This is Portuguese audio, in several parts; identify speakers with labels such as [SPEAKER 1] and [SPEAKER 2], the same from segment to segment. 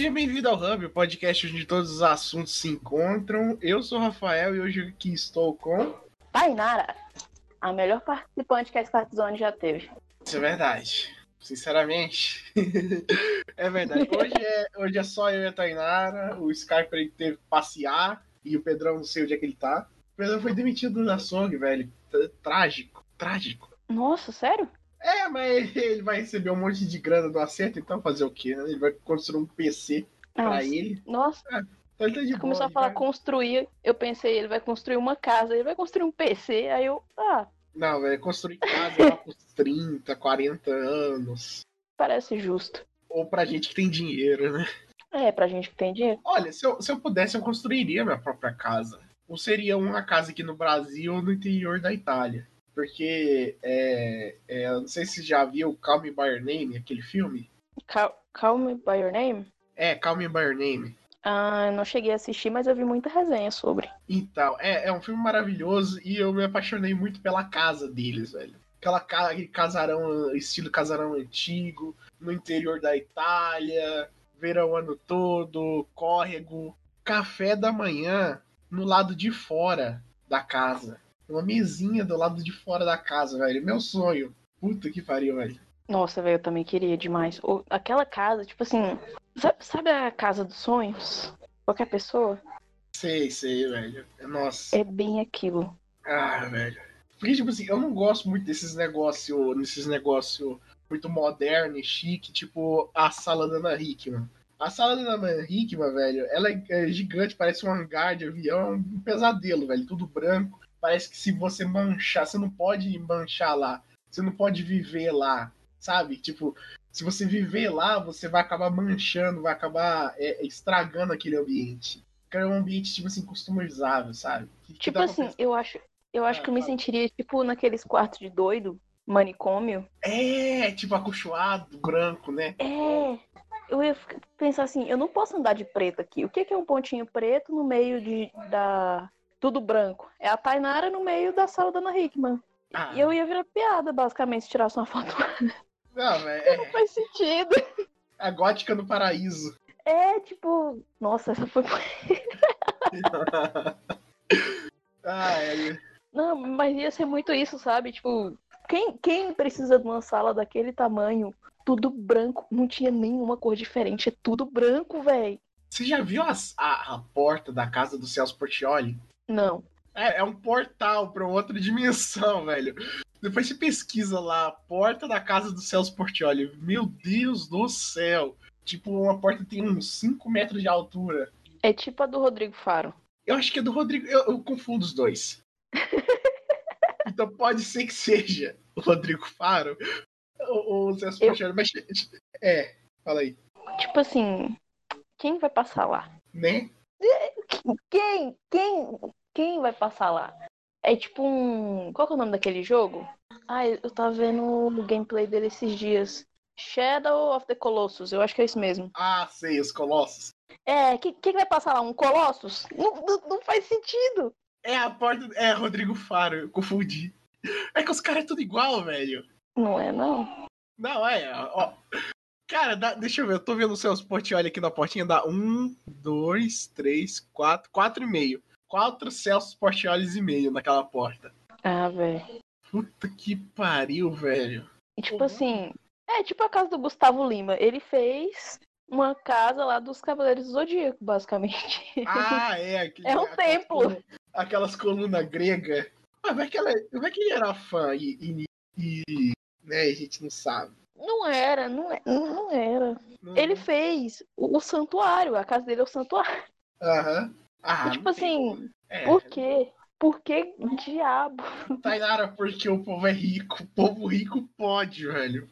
[SPEAKER 1] Seja bem-vindo ao Hub, o podcast onde todos os assuntos se encontram. Eu sou o Rafael e hoje aqui estou com.
[SPEAKER 2] Tainara, a melhor participante que a Start Zone já teve.
[SPEAKER 1] Isso é verdade. Sinceramente. é verdade. Hoje é, hoje é só eu e a Tainara. O Skype ele teve que passear e o Pedrão não sei onde é que ele tá. O Pedrão foi demitido da SOG, velho. Trágico, trágico.
[SPEAKER 2] Nossa, sério?
[SPEAKER 1] É, mas ele vai receber um monte de grana do acerto, então fazer o quê? Né? Ele vai construir um PC Nossa. pra ele.
[SPEAKER 2] Nossa.
[SPEAKER 1] É, então ele tá de
[SPEAKER 2] Começou a falar
[SPEAKER 1] vai...
[SPEAKER 2] construir, eu pensei, ele vai construir uma casa, ele vai construir um PC, aí eu, ah.
[SPEAKER 1] Não, vai construir casa lá por 30, 40 anos.
[SPEAKER 2] Parece justo.
[SPEAKER 1] Ou pra gente que tem dinheiro, né?
[SPEAKER 2] É, pra gente que tem dinheiro.
[SPEAKER 1] Olha, se eu, se eu pudesse, eu construiria minha própria casa. Ou seria uma casa aqui no Brasil ou no interior da Itália. Porque, é, é, eu não sei se você já viu Call Me By Your Name, aquele filme.
[SPEAKER 2] Call, Call Me By Your Name?
[SPEAKER 1] É, Call Me By Your Name.
[SPEAKER 2] Ah, eu não cheguei a assistir, mas eu vi muita resenha sobre.
[SPEAKER 1] Então, é, é um filme maravilhoso e eu me apaixonei muito pela casa deles, velho. Aquela casa, aquele casarão, estilo casarão antigo, no interior da Itália, verão ano todo, córrego, café da manhã no lado de fora da casa. Uma mesinha do lado de fora da casa, velho. Meu sonho. Puta que pariu, velho.
[SPEAKER 2] Nossa, velho, eu também queria demais. Ou, aquela casa, tipo assim. Sabe, a casa dos sonhos? Qualquer pessoa?
[SPEAKER 1] Sei, sei, velho. Nossa.
[SPEAKER 2] É bem aquilo.
[SPEAKER 1] Ah, velho. Porque, tipo assim, eu não gosto muito desses negócios. Nesses negócios muito moderno e chique, tipo a sala da Ana Hickman. A sala da Ana Hickman, velho, ela é gigante, parece um hangar de avião, um pesadelo, velho. Tudo branco parece que se você manchar, você não pode manchar lá. Você não pode viver lá, sabe? Tipo, se você viver lá, você vai acabar manchando, vai acabar é, estragando aquele ambiente. Porque é um ambiente, tipo assim, customizável, sabe?
[SPEAKER 2] Que, tipo que assim, eu acho, eu acho ah, que eu me sentiria, tipo, naqueles quartos de doido, manicômio.
[SPEAKER 1] É, tipo, acolchoado, branco, né?
[SPEAKER 2] É. Eu ia pensar assim, eu não posso andar de preto aqui. O que é um pontinho preto no meio de, da, tudo branco. É a Tainara no meio da sala da Ana Hickman. Ah. E eu ia virar piada, basicamente, se tirasse uma foto.
[SPEAKER 1] Não, é...
[SPEAKER 2] não faz sentido.
[SPEAKER 1] A gótica no paraíso.
[SPEAKER 2] É, tipo, nossa, essa foi.
[SPEAKER 1] ah, é.
[SPEAKER 2] Não, mas ia ser muito isso, sabe? Tipo, quem, quem precisa de uma sala daquele tamanho, tudo branco, não tinha nenhuma cor diferente, é tudo branco, velho.
[SPEAKER 1] Você já viu a, a, a, porta da casa do Celso Portioli?
[SPEAKER 2] Não.
[SPEAKER 1] É, é um portal para outra dimensão, velho. Depois você pesquisa lá, porta da casa do Celso Portioli. Meu Deus do céu! Tipo, uma porta tem uns 5 metros de altura.
[SPEAKER 2] É tipo a do Rodrigo Faro.
[SPEAKER 1] Eu acho que é do Rodrigo. Eu, eu confundo os dois. então pode ser que seja o Rodrigo Faro ou o Celso eu... Portioli. Mas é, fala aí.
[SPEAKER 2] Tipo assim, quem vai passar lá?
[SPEAKER 1] Né?
[SPEAKER 2] Quem? Quem? Quem vai passar lá? É tipo um. Qual é o nome daquele jogo? Ah, eu tava vendo o gameplay dele esses dias. Shadow of the Colossus, eu acho que é isso mesmo.
[SPEAKER 1] Ah, sei, os Colossus.
[SPEAKER 2] É, quem, quem vai passar lá? Um Colossus? Não, não, não, faz sentido.
[SPEAKER 1] É a porta. É, Rodrigo Faro, eu confundi. É que os caras é tudo igual, velho.
[SPEAKER 2] Não é, não.
[SPEAKER 1] Não, é. Ó, Cara, dá, deixa eu ver, eu tô vendo o seu Portioli aqui na portinha, dá um, dois, três, quatro, quatro e meio. Quatro Celso Portiolis e meio naquela porta.
[SPEAKER 2] Ah, velho.
[SPEAKER 1] Puta que pariu, velho.
[SPEAKER 2] E tipo assim, é tipo a casa do Gustavo Lima. Ele fez uma casa lá dos Cavaleiros do Zodíaco, basicamente.
[SPEAKER 1] Ah, é. Aquele,
[SPEAKER 2] é um templo.
[SPEAKER 1] aquelas colunas gregas. Ah, vai que, ela, vai que ele era fã e, e, e né, a gente não sabe.
[SPEAKER 2] Não era, não, é, não era. Ele fez o, o, santuário, a casa dele é o santuário.
[SPEAKER 1] Aham. Ah,
[SPEAKER 2] tipo assim, é. por quê? Por que diabo?
[SPEAKER 1] Tainara, porque o povo é rico. O povo rico pode, velho.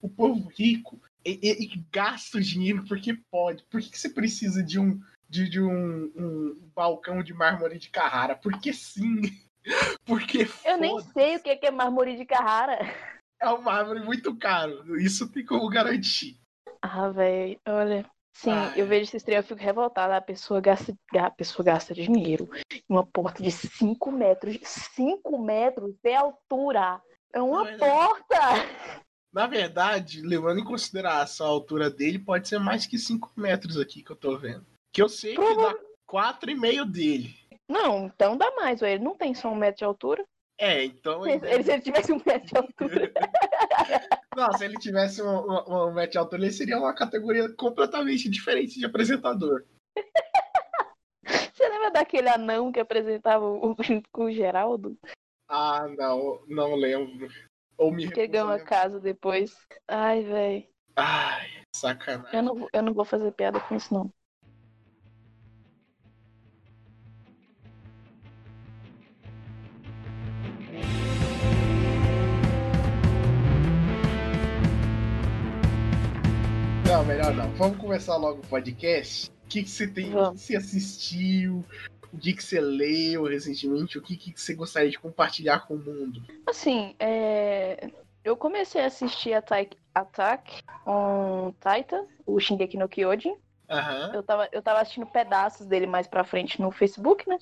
[SPEAKER 1] o povo rico e, e, e, gasta o dinheiro porque pode. Por que, que você precisa de um de, de um, um, balcão de mármore de Carrara? Porque sim. Porque
[SPEAKER 2] Eu nem sei o que é mármore de Carrara
[SPEAKER 1] é uma árvore muito caro. Isso tem como garantir.
[SPEAKER 2] Ah, velho, olha. Sim, ah, eu vejo esse estreia, eu fico revoltada. A pessoa gasta, a pessoa gasta dinheiro em uma porta de 5 metros. 5 metros de altura. É uma não, porta!
[SPEAKER 1] Na verdade, levando em consideração a altura dele, pode ser mais que 5 metros aqui que eu tô vendo. Que eu sei que dá 4,5 dele.
[SPEAKER 2] Não, então dá mais, ele não tem só um metro de altura.
[SPEAKER 1] É, então.
[SPEAKER 2] Ele, ele, se ele tivesse um metro de altura.
[SPEAKER 1] não, se ele tivesse um, um, um altura, ele seria uma categoria completamente diferente de apresentador.
[SPEAKER 2] Você lembra daquele anão que apresentava o, com o Geraldo?
[SPEAKER 1] Ah, não, não lembro. Ou me
[SPEAKER 2] que ganhou a casa depois. Ai, velho.
[SPEAKER 1] Ai, sacanagem.
[SPEAKER 2] Eu não, eu não vou fazer piada com isso, não.
[SPEAKER 1] Não, melhor não. Vamos começar logo o podcast. O que, que você tem, o que você assistiu, o que, que você leu recentemente, o que, que você gostaria de compartilhar com o mundo?
[SPEAKER 2] Assim, é... eu comecei a assistir Attack, Attack on Titan, o Shingeki no Kyojin.
[SPEAKER 1] Uhum.
[SPEAKER 2] Eu, tava, eu tava assistindo pedaços dele mais pra frente no Facebook, né?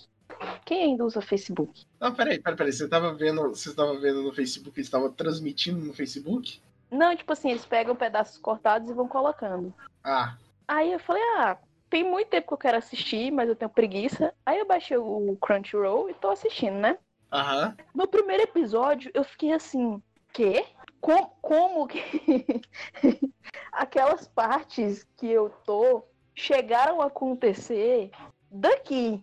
[SPEAKER 2] Quem ainda usa Facebook?
[SPEAKER 1] Não, peraí, peraí, peraí. Você tava vendo, você tava vendo no Facebook, eles estavam transmitindo no Facebook?
[SPEAKER 2] Não, tipo assim, eles pegam pedaços cortados e vão colocando.
[SPEAKER 1] Ah.
[SPEAKER 2] Aí eu falei, ah, tem muito tempo que eu quero assistir, mas eu tenho preguiça. Aí eu baixei o Crunchyroll e tô assistindo, né?
[SPEAKER 1] Aham.
[SPEAKER 2] No primeiro episódio, eu fiquei assim, quê? Como, como que aquelas partes que eu tô chegaram a acontecer daqui?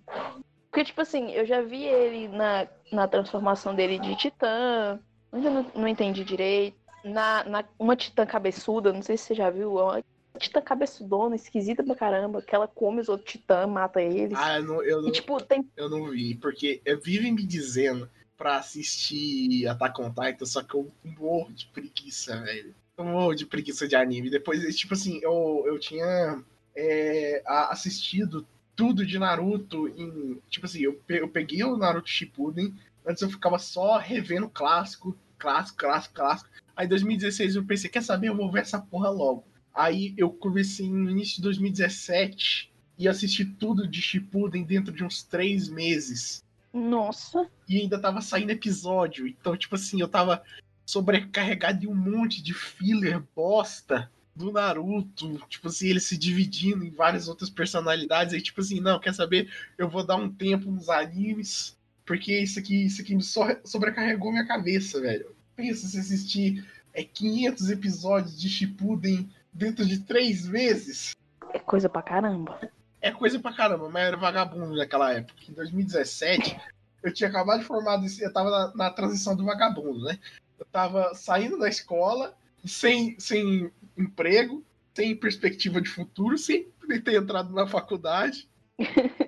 [SPEAKER 2] Porque, tipo assim, eu já vi ele na, na transformação dele de titã, ainda não, não entendi direito na, na uma titã cabeçuda, não sei se você já viu, é uma titã cabeçudona, esquisita pra caramba, que ela come os outros titãs, mata eles.
[SPEAKER 1] Ah, eu não, eu não,
[SPEAKER 2] e, tipo, tem...
[SPEAKER 1] eu não vi, porque vivem me dizendo pra assistir Attack on Titan, só que eu morro de preguiça, velho. Eu morro de preguiça de anime. Depois, tipo assim, eu, eu tinha é, assistido tudo de Naruto em. Tipo assim, eu, eu peguei o Naruto Shippuden, antes eu ficava só revendo clássico, clássico, clássico, clássico. Aí em 2016 eu pensei, quer saber, eu vou ver essa porra logo. Aí eu comecei no início de 2017 e assisti tudo de Shippuden dentro de uns três meses.
[SPEAKER 2] Nossa.
[SPEAKER 1] E ainda tava saindo episódio. Então, tipo assim, eu tava sobrecarregado de um monte de filler bosta do Naruto. Tipo assim, ele se dividindo em várias outras personalidades. Aí, tipo assim, não, quer saber? Eu vou dar um tempo nos animes. Porque isso aqui, isso aqui me sobrecarregou minha cabeça, velho pensa se assistir é, 500 episódios de Shippuden dentro de três meses.
[SPEAKER 2] É coisa pra caramba.
[SPEAKER 1] É coisa pra caramba, mas era vagabundo naquela época. Em 2017, eu tinha acabado de formar, eu tava na, na transição do vagabundo, né? Eu tava saindo da escola, sem, sem emprego, sem perspectiva de futuro, sem ter entrado na faculdade.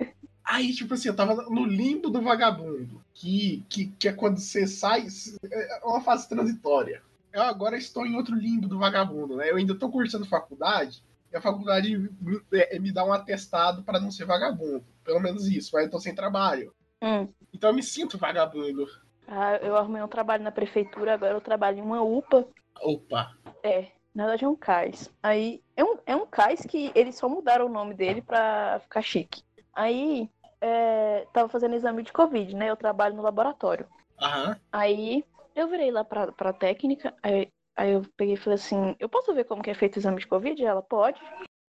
[SPEAKER 1] Aí, tipo assim, eu tava no limbo do vagabundo, que, que, que é quando você sai, é uma fase transitória. Eu agora estou em outro limbo do vagabundo, né? Eu ainda estou cursando faculdade, e a faculdade me, é, me dá um atestado para não ser vagabundo. Pelo menos isso, mas eu tô sem trabalho.
[SPEAKER 2] Hum.
[SPEAKER 1] Então eu me sinto vagabundo.
[SPEAKER 2] Ah, eu arrumei um trabalho na prefeitura, agora eu trabalho em uma UPA.
[SPEAKER 1] Opa!
[SPEAKER 2] É, na verdade é um cais. Aí, é um, é um cais que eles só mudaram o nome dele pra ficar chique. Aí, é, tava fazendo exame de Covid, né? Eu trabalho no laboratório.
[SPEAKER 1] Uhum.
[SPEAKER 2] Aí eu virei lá pra, pra técnica, aí, aí eu peguei e falei assim, eu posso ver como que é feito o exame de Covid? Ela, pode.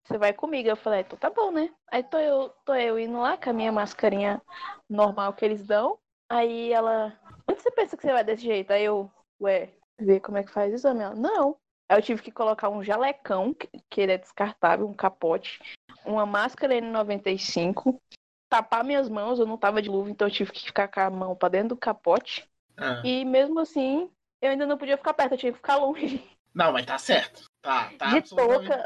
[SPEAKER 2] Você vai comigo. Eu falei, então tá bom, né? Aí tô eu, tô eu indo lá com a minha mascarinha normal que eles dão. Aí ela, onde você pensa que você vai desse jeito? Aí eu, ué, ver como é que faz o exame. Ela, não. Aí eu tive que colocar um jalecão, que ele é descartável, um capote, uma máscara N95, tapar minhas mãos, eu não tava de luva, então eu tive que ficar com a mão pra dentro do capote.
[SPEAKER 1] Ah.
[SPEAKER 2] E mesmo assim, eu ainda não podia ficar perto, eu tinha que ficar longe.
[SPEAKER 1] Não, mas tá certo. Tá, tá
[SPEAKER 2] de touca,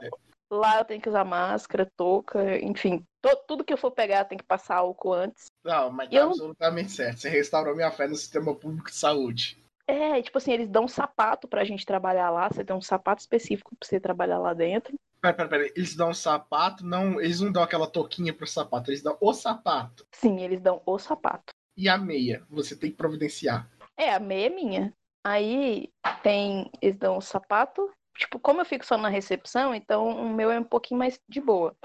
[SPEAKER 2] lá eu tenho que usar máscara, touca, enfim. To, tudo que eu for pegar tem que passar álcool antes.
[SPEAKER 1] Não, mas tá eu... absolutamente certo. Você restaurou minha fé no sistema público de saúde.
[SPEAKER 2] É, tipo assim, eles dão um sapato pra gente trabalhar lá, você tem um sapato específico pra você trabalhar lá dentro.
[SPEAKER 1] Pera, pera, pera. Eles dão um sapato, não. Eles não dão aquela touquinha pro sapato, eles dão o sapato.
[SPEAKER 2] Sim, eles dão o sapato.
[SPEAKER 1] E a meia? Você tem que providenciar.
[SPEAKER 2] É, a meia é minha. Aí tem. Eles dão o sapato. Tipo, como eu fico só na recepção, então o meu é um pouquinho mais de boa.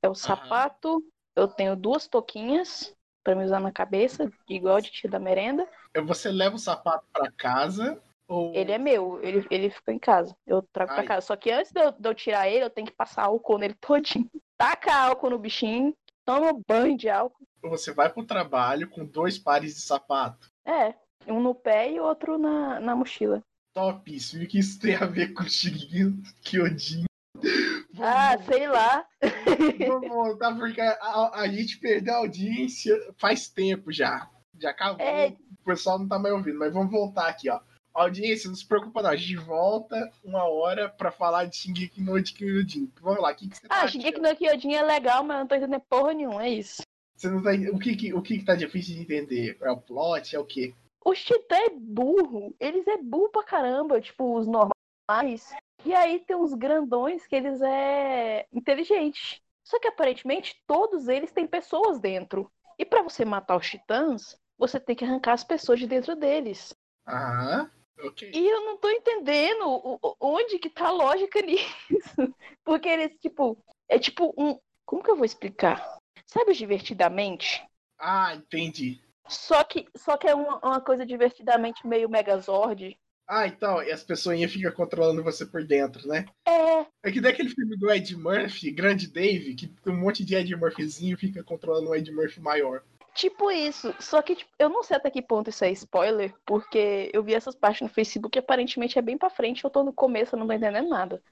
[SPEAKER 2] É o sapato, eu tenho duas touquinhas para me usar na cabeça, igual de tio da merenda.
[SPEAKER 1] Você leva o sapato para casa
[SPEAKER 2] Ou... Ele é meu, ele, ele fica em casa. Eu trago Ai. pra casa. Só que antes de eu, de eu, tirar ele, eu tenho que passar álcool nele todinho. Taca álcool no bichinho, toma banho de álcool.
[SPEAKER 1] Você vai pro trabalho com dois pares de sapato.
[SPEAKER 2] É, um no pé e outro na, na mochila.
[SPEAKER 1] Top, isso. E o que isso tem a ver com o Shingeki Kyojin?
[SPEAKER 2] Ah, sei lá.
[SPEAKER 1] Vamos voltar, porque a, a, gente perdeu a audiência faz tempo já. Já acabou. É... O pessoal não tá mais ouvindo, mas vamos voltar aqui, ó. Audiência, não se preocupa não. A gente volta uma hora pra falar de Shingeki no Kyojin. Vamos lá, o que, que você
[SPEAKER 2] Ah, tá Shingeki no Kyojin é legal, mas eu não tô entendendo porra nenhuma, é isso.
[SPEAKER 1] Você não tá... O que, que, o que, que tá difícil de entender? É o plot? É o quê?
[SPEAKER 2] Os titã é burro. Eles é burro pra caramba, tipo, os normais. E aí tem uns grandões que eles é inteligente. Só que aparentemente todos eles têm pessoas dentro. E para você matar os titãs, você tem que arrancar as pessoas de dentro deles.
[SPEAKER 1] Ah. Okay.
[SPEAKER 2] E eu não tô entendendo onde que tá a lógica nisso. Porque eles, tipo, é tipo um. Como que eu vou explicar? Sabe divertidamente?
[SPEAKER 1] Ah, entendi.
[SPEAKER 2] Só que, só que é uma, uma coisa divertidamente meio Megazord.
[SPEAKER 1] Ah, então, e as pessoas ficam controlando você por dentro, né?
[SPEAKER 2] É.
[SPEAKER 1] É que daquele filme do Ed Murphy, Grande Dave, que um monte de Ed Murphyzinho fica controlando um Ed Murphy maior.
[SPEAKER 2] Tipo isso. Só que tipo, eu não sei até que ponto isso é spoiler, porque eu vi essas partes no Facebook e aparentemente é bem pra frente, eu tô no começo, eu não tô entendendo nada.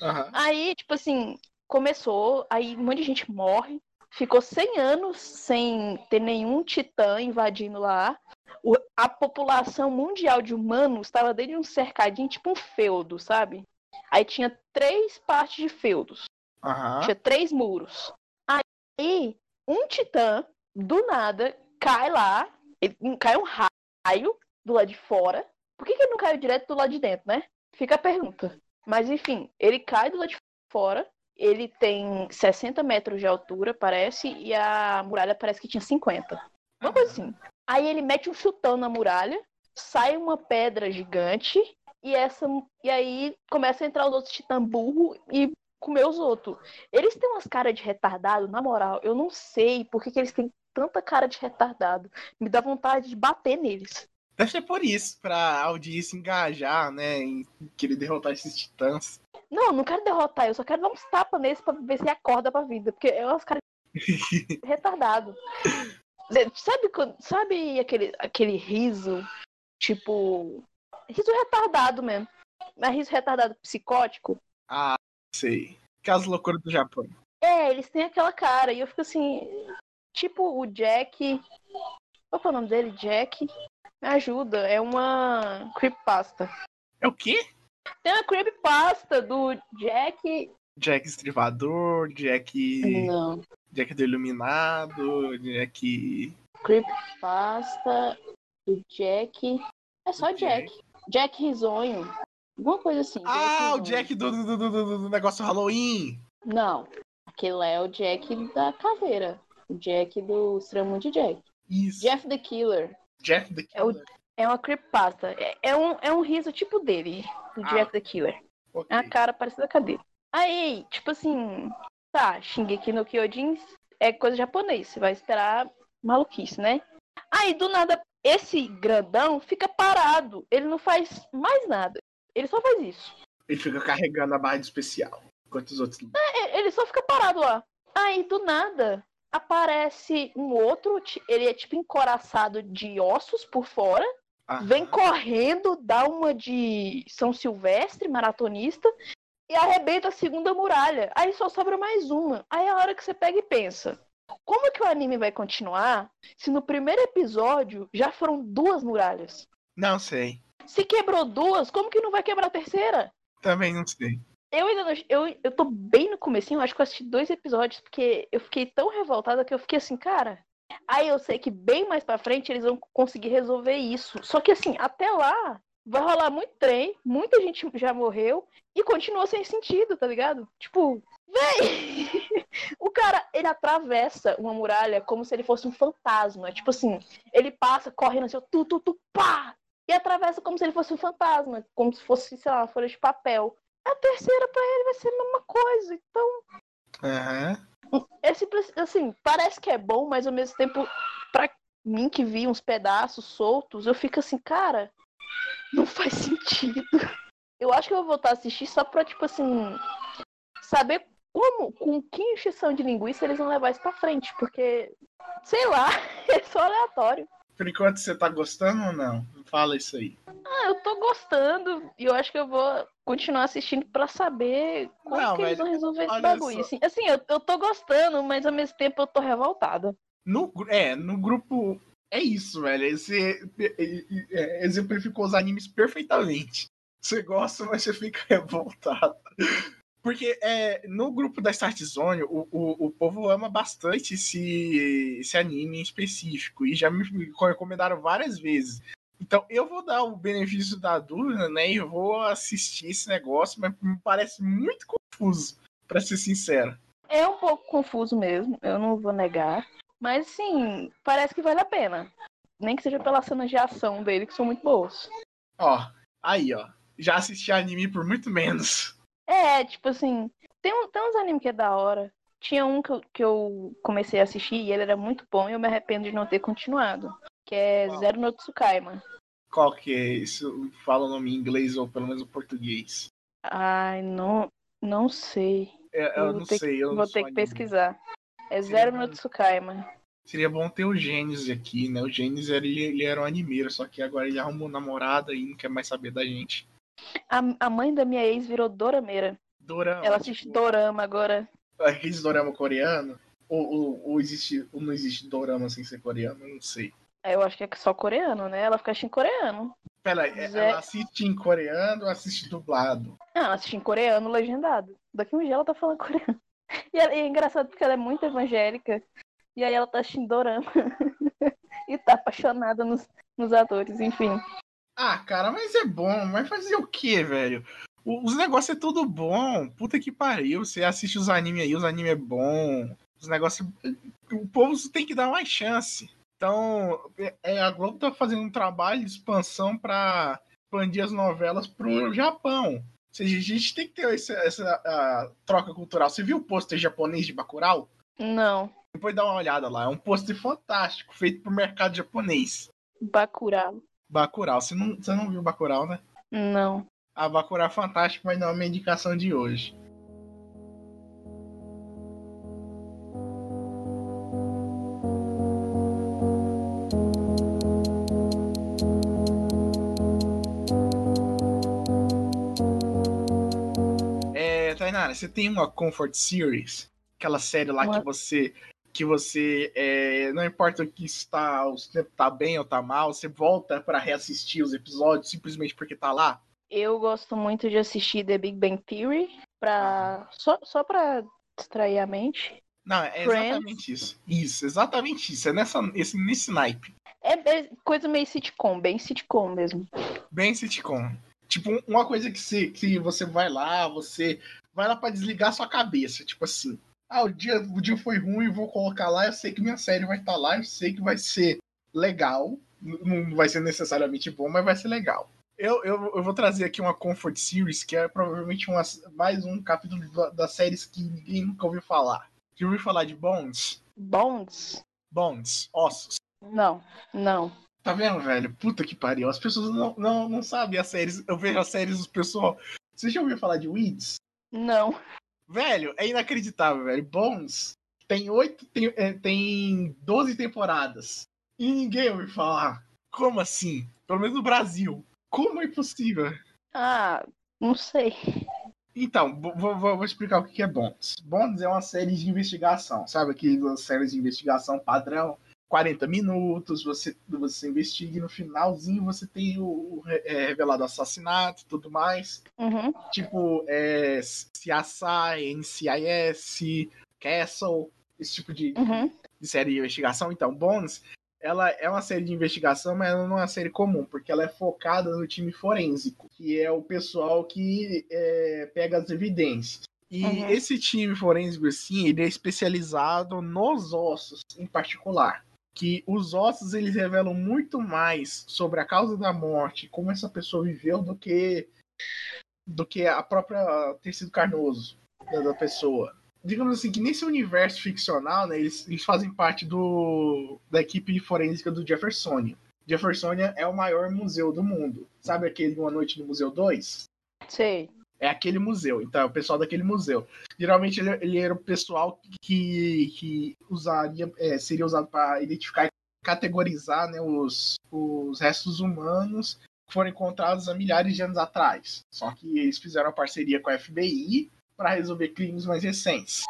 [SPEAKER 1] Uhum.
[SPEAKER 2] Aí, tipo assim, começou, aí um monte de gente morre, ficou 100 anos sem ter nenhum titã invadindo lá. O, a população mundial de humanos estava dentro de um cercadinho, tipo um feudo, sabe? Aí tinha três partes de feudos.
[SPEAKER 1] Uhum.
[SPEAKER 2] Tinha três muros. Aí, um titã do nada, cai lá, ele, cai um raio do lado de fora. Por que, que ele não caiu direto do lado de dentro, né? Fica a pergunta. Mas enfim, ele cai do lado de fora, ele tem 60 metros de altura, parece, e a muralha parece que tinha 50. Uma coisa assim. Aí ele mete um chutão na muralha, sai uma pedra gigante, e essa e aí começa a entrar os outros titã burro e comer os outros. Eles têm umas caras de retardado, na moral, eu não sei por que, que eles têm tanta cara de retardado. Me dá vontade de bater neles.
[SPEAKER 1] Deve ser por isso, pra audiência engajar, né, em querer derrotar esses titãs.
[SPEAKER 2] Não, não quero derrotar, eu só quero dar uns tapas neles pra ver se acorda pra vida, porque é umas caras retardado. Sabe, sabe aquele, aquele riso, tipo, riso retardado mesmo, mas riso retardado psicótico?
[SPEAKER 1] Ah, sei. Aquelas loucuras do Japão.
[SPEAKER 2] É, eles têm aquela cara, e eu fico assim, Tipo o Jack. Qual é o nome dele? Jack. Me ajuda. É uma creepypasta.
[SPEAKER 1] É o quê?
[SPEAKER 2] Tem uma creepypasta do Jack.
[SPEAKER 1] Jack Estrivador, Jack.
[SPEAKER 2] Não.
[SPEAKER 1] Jack do Iluminado, Jack.
[SPEAKER 2] Creepypasta do Jack. É só Jack. Jack. Jack Risonho. Alguma coisa assim.
[SPEAKER 1] Ah, o Jack do, do, do, do, negócio Halloween.
[SPEAKER 2] Não. Aquele é o Jack da caveira. Jack do Extremo de Jack.
[SPEAKER 1] Isso.
[SPEAKER 2] Jeff the Killer.
[SPEAKER 1] Jeff the Killer.
[SPEAKER 2] É, o, é uma creepypasta. É, é, um, é um riso tipo dele, do ah, Jeff the Killer. Okay. É a cara parecida com a dele. Aí, tipo assim, tá, Shingeki no Kyojin é coisa japonesa, você vai esperar maluquice, né? Aí, do nada, esse grandão fica parado. Ele não faz mais nada. Ele só faz isso.
[SPEAKER 1] Ele fica carregando a barra de especial. Enquanto os outros.
[SPEAKER 2] É, ele só fica parado lá. Aí, do nada, aparece um outro, ele é tipo encoraçado de ossos por fora, vem correndo, dá uma de São Silvestre, maratonista, e arrebenta a segunda muralha. Aí só sobra mais uma. Aí é a hora que você pega e pensa. Como que o anime vai continuar se no primeiro episódio já foram duas muralhas?
[SPEAKER 1] Não sei.
[SPEAKER 2] Se quebrou duas, como que não vai quebrar a terceira?
[SPEAKER 1] Também não sei.
[SPEAKER 2] Eu ainda não. Eu, eu tô bem no comecinho, acho que eu assisti dois episódios, porque eu fiquei tão revoltada que eu fiquei assim, cara. Aí eu sei que bem mais pra frente eles vão conseguir resolver isso. Só que assim, até lá vai rolar muito trem, muita gente já morreu e continua sem sentido, tá ligado? Tipo, véi! o cara, ele atravessa uma muralha como se ele fosse um fantasma. Tipo assim, ele passa correndo assim, tu, tu, tu, pá! E atravessa como se ele fosse um fantasma, como se fosse, sei lá, uma folha de papel. A terceira para ele vai ser a mesma coisa. Então.
[SPEAKER 1] Uhum.
[SPEAKER 2] É simples, assim, parece que é bom, mas ao mesmo tempo, pra mim que vi uns pedaços soltos, eu fico assim, cara, não faz sentido. Eu acho que eu vou voltar a assistir só pra, tipo assim, saber como, com que encheção de linguiça eles vão levar isso pra frente, porque, sei lá, é só aleatório.
[SPEAKER 1] Por enquanto você tá gostando ou não? Fala isso aí.
[SPEAKER 2] Ah, eu tô gostando. E eu acho que eu vou continuar assistindo pra saber como não, que eles vão resolver esse bagulho. Assim, assim eu, eu tô gostando, mas ao mesmo tempo eu tô revoltada.
[SPEAKER 1] No, é, no grupo. É isso, velho. Você é, exemplificou os animes perfeitamente. Você gosta, mas você fica revoltado. Porque é, no grupo da Start Zone, o, o, o povo ama bastante esse, esse anime em específico. E já me recomendaram várias vezes. Então eu vou dar o benefício da dúvida, né? E vou assistir esse negócio, mas me parece muito confuso, para ser sincero.
[SPEAKER 2] É um pouco confuso mesmo, eu não vou negar. Mas sim, parece que vale a pena. Nem que seja pelas cenas de ação dele, que são muito boas.
[SPEAKER 1] Ó, aí, ó. Já assisti anime por muito menos.
[SPEAKER 2] É, tipo assim, tem, um, tem uns animes que é da hora. Tinha um que eu, que eu comecei a assistir e ele era muito bom e eu me arrependo de não ter continuado. Que é Qual? Zero no Tsukaima.
[SPEAKER 1] Qual que é isso? Fala o nome em inglês ou pelo menos em português.
[SPEAKER 2] Ai, não, não sei.
[SPEAKER 1] É, eu, eu, não sei. Eu
[SPEAKER 2] vou ter que anime. pesquisar. É Zero no Tsukaima.
[SPEAKER 1] Seria bom ter o Gênesis aqui, né? O Gênesis ele, ele era um animeiro, só que agora ele arrumou namorada e não quer mais saber da gente.
[SPEAKER 2] A, a mãe da minha ex virou Dorameira.
[SPEAKER 1] Dorama.
[SPEAKER 2] Ela assiste tipo... Dorama agora.
[SPEAKER 1] Aqueles Dorama coreano? Ou, ou, ou, existe, ou não existe Dorama sem ser coreano? Eu não sei.
[SPEAKER 2] É, eu acho que é só coreano, né? Ela fica assistindo coreano.
[SPEAKER 1] Pera, é, Zé... ela assiste em coreano ou assiste dublado?
[SPEAKER 2] Não, ela assiste em coreano legendado. Daqui um dia ela tá falando coreano. E é, é engraçado porque ela é muito evangélica. E aí ela tá assistindo dorama. e tá apaixonada nos, nos atores, enfim.
[SPEAKER 1] Ah, cara, mas é bom. Vai fazer o quê, velho? Os negócios é tudo bom. Puta que pariu. Você assiste os animes aí, os animes é bom. Os negócios. O povo tem que dar mais chance. Então, é, a Globo tá fazendo um trabalho de expansão para expandir as novelas pro Japão. Ou seja, a gente tem que ter essa, essa troca cultural. Você viu o pôster japonês de Bacurau?
[SPEAKER 2] Não.
[SPEAKER 1] Depois dá uma olhada lá. É um pôster fantástico, feito pro mercado japonês.
[SPEAKER 2] Bacurau.
[SPEAKER 1] Bacurau. Você não, você não viu Bacurau, né?
[SPEAKER 2] Não.
[SPEAKER 1] A Bacurau é fantástico, mas não é uma indicação de hoje. É, Tainara, você tem uma Comfort Series? Aquela série lá que você que você é, não importa o que está, o tempo tá bem ou tá mal, você volta para reassistir os episódios simplesmente porque tá lá?
[SPEAKER 2] Eu gosto muito de assistir The Big Bang Theory para só, só para distrair a mente.
[SPEAKER 1] Não, é Friends. exatamente isso. Isso, exatamente isso. É nessa, esse, nesse naipe.
[SPEAKER 2] É, é, coisa meio sitcom, bem sitcom mesmo.
[SPEAKER 1] Bem sitcom. Tipo, uma coisa que você, que você vai lá, você vai lá para desligar sua cabeça. Tipo assim, ah, o dia, o dia foi ruim, vou colocar lá, eu sei que minha série vai estar tá lá, eu sei que vai ser legal. Não vai ser necessariamente bom, mas vai ser legal. Eu, eu, eu vou trazer aqui uma Comfort Series, que é provavelmente uma, mais um capítulo das séries que ninguém nunca ouviu falar. Já ouviu falar de Bones?
[SPEAKER 2] Bones?
[SPEAKER 1] Bones, ossos.
[SPEAKER 2] Não, não.
[SPEAKER 1] Tá vendo, velho? Puta que pariu. As pessoas não, não, não sabem as séries. Eu vejo as séries do pessoal. Você já ouviu falar de Weeds?
[SPEAKER 2] Não.
[SPEAKER 1] Velho, é inacreditável, velho. Bones tem oito, tem, é, tem 12 temporadas. E ninguém ouviu falar. Como assim? Pelo menos no Brasil. Como é possível?
[SPEAKER 2] Ah, não sei.
[SPEAKER 1] Então, vou, vou, vou, explicar o que é Bonds. Bonds é uma série de investigação, sabe? Aquelas séries de investigação padrão, 40 minutos, você, você investiga e no finalzinho você tem o, o é, revelado assassinato e tudo mais.
[SPEAKER 2] Uhum.
[SPEAKER 1] Tipo, é, CSI, NCIS, Castle, esse tipo de,
[SPEAKER 2] uhum.
[SPEAKER 1] de série de investigação. Então, Bones, ela é uma série de investigação, mas ela não é uma série comum, porque ela é focada no time forênsico, que é o pessoal que é, pega as evidências. E uhum. esse time forense, assim, ele é especializado nos ossos em particular que os ossos eles revelam muito mais sobre a causa da morte, como essa pessoa viveu, do que do que a própria tecido carnoso da pessoa. Digamos assim que nesse universo ficcional, né, eles, eles fazem parte do da equipe forensica do Jeffersonian. Jeffersonia é o maior museu do mundo. Sabe aquele Uma Noite no Museu 2?
[SPEAKER 2] Sei.
[SPEAKER 1] É aquele museu. Então, é o pessoal daquele museu. Geralmente, ele, ele era o pessoal que, que usaria, é, seria usado para identificar e categorizar né, os, os restos humanos que foram encontrados há milhares de anos atrás. Só que eles fizeram a parceria com a FBI para resolver crimes mais recentes.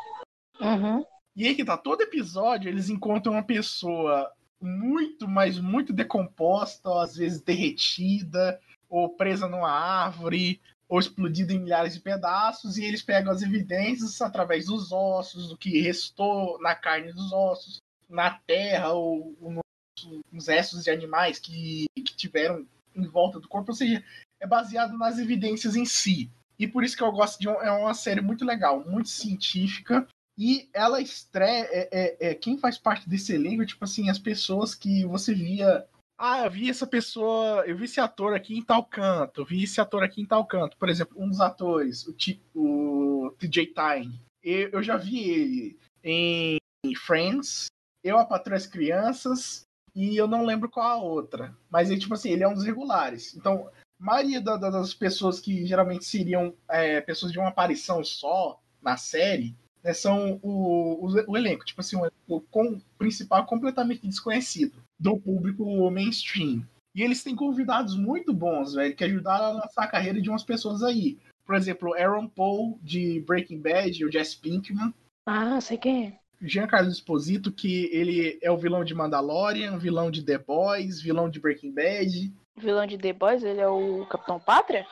[SPEAKER 2] Uhum.
[SPEAKER 1] E aí que tá, todo episódio eles encontram uma pessoa muito, mas muito decomposta, ou às vezes derretida, ou presa numa árvore, ou explodida em milhares de pedaços, e eles pegam as evidências através dos ossos, do que restou na carne dos ossos, na terra, ou, ou nos restos de animais que, que tiveram em volta do corpo, ou seja, é baseado nas evidências em si. E por isso que eu gosto de um, é uma série muito legal, muito científica, e ela estreia. É, é, é, quem faz parte desse elenco, tipo assim, as pessoas que você via. Ah, eu vi essa pessoa, eu vi esse ator aqui em tal canto, eu vi esse ator aqui em tal canto. Por exemplo, um dos atores, o, o TJ Time, eu, eu já vi ele em Friends, Eu, a Patroa as Crianças, e eu não lembro qual a outra. Mas ele, tipo assim, ele é um dos regulares. Então, a maioria da, da, das pessoas que geralmente seriam é, pessoas de uma aparição só na série, né, são o, o, o, elenco, tipo assim, o, o principal completamente desconhecido do público mainstream. E eles têm convidados muito bons, velho, que ajudaram a lançar a carreira de umas pessoas aí. Por exemplo, Aaron Paul, de Breaking Bad, o Jesse Pinkman.
[SPEAKER 2] Ah, sei quem é.
[SPEAKER 1] Jean Carlos Esposito, que ele é o vilão de Mandalorian, vilão de The Boys, vilão de Breaking Bad.
[SPEAKER 2] Vilão de The Boys, ele é o Capitão Pátria?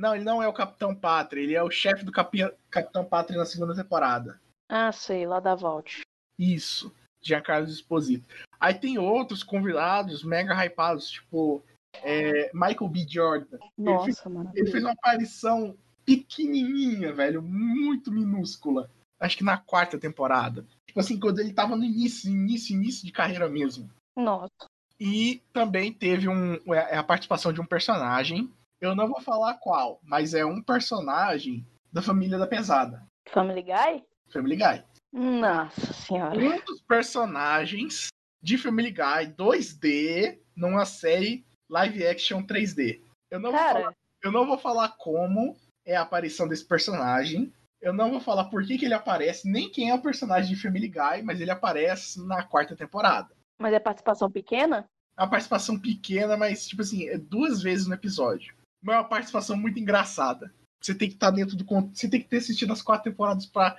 [SPEAKER 1] Não, ele não é o Capitão Pátria, ele é o chefe do Capi... Capitão Pátria na segunda temporada.
[SPEAKER 2] Ah, sei, lá da Vault.
[SPEAKER 1] Isso, Giancarlo Esposito. Aí tem outros convidados mega hypados, tipo é, Michael B. Jordan.
[SPEAKER 2] Nossa,
[SPEAKER 1] ele fez,
[SPEAKER 2] mano.
[SPEAKER 1] Ele fez uma aparição pequenininha, velho, muito minúscula. Acho que na quarta temporada. Tipo assim, quando ele tava no início, início, início de carreira mesmo.
[SPEAKER 2] Nossa.
[SPEAKER 1] E também teve um, é, a participação de um personagem eu não vou falar qual, mas é um personagem da família da pesada.
[SPEAKER 2] Family Guy?
[SPEAKER 1] Family Guy.
[SPEAKER 2] Nossa senhora.
[SPEAKER 1] Um dos personagens de Family Guy 2D numa série live action 3D. Eu não, Cara... vou, falar, eu não vou falar como é a aparição desse personagem. Eu não vou falar por que, que ele aparece, nem quem é o personagem de Family Guy, mas ele aparece na quarta temporada.
[SPEAKER 2] Mas é participação pequena?
[SPEAKER 1] É uma participação pequena, mas, tipo assim, é duas vezes no episódio é uma participação muito engraçada. Você tem que estar tá dentro do. Você tem que ter assistido as quatro temporadas para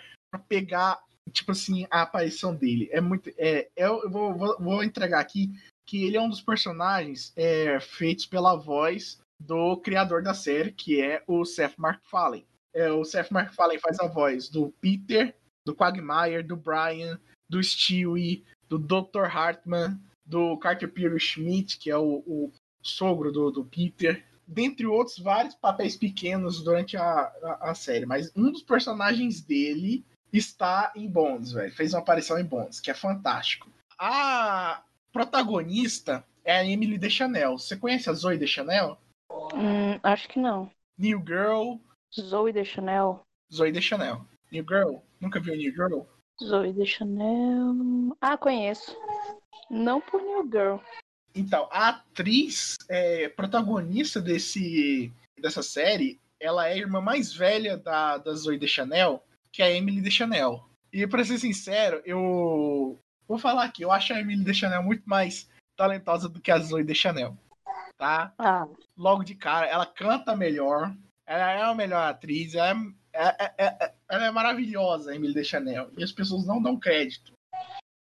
[SPEAKER 1] pegar, tipo assim, a aparição dele. É muito. É, é eu vou, vou, vou, entregar aqui que ele é um dos personagens é, feitos pela voz do criador da série, que é o Seth MacFarlane. É, o Seth MacFarlane faz a voz do Peter, do Quagmire, do Brian, do Stewie, do Dr. Hartman, do Carter Pierce Schmidt, que é o, o sogro do, do Peter, dentre outros vários papéis pequenos durante a, a, a, série, mas um dos personagens dele está em Bonds, velho. Fez uma aparição em Bonds, que é fantástico. A protagonista é a Emily Deschanel. Você conhece a Zoe Deschanel?
[SPEAKER 2] Hum, acho que não.
[SPEAKER 1] New Girl.
[SPEAKER 2] Zoe Deschanel.
[SPEAKER 1] Zoe Deschanel. New Girl. Nunca viu New Girl?
[SPEAKER 2] Zoe Deschanel. Ah, conheço. Não por New Girl.
[SPEAKER 1] Então, a atriz é, protagonista desse, dessa série, ela é a irmã mais velha da, da Zoe Deschanel, que é a Emily Deschanel. E pra ser sincero, eu vou falar aqui, eu acho a Emily Deschanel muito mais talentosa do que a Zoe Deschanel, tá?
[SPEAKER 2] Ah.
[SPEAKER 1] Logo de cara, ela canta melhor, ela é a melhor atriz, ela é, é, é, é ela é maravilhosa, a Emily Deschanel, e as pessoas não dão crédito.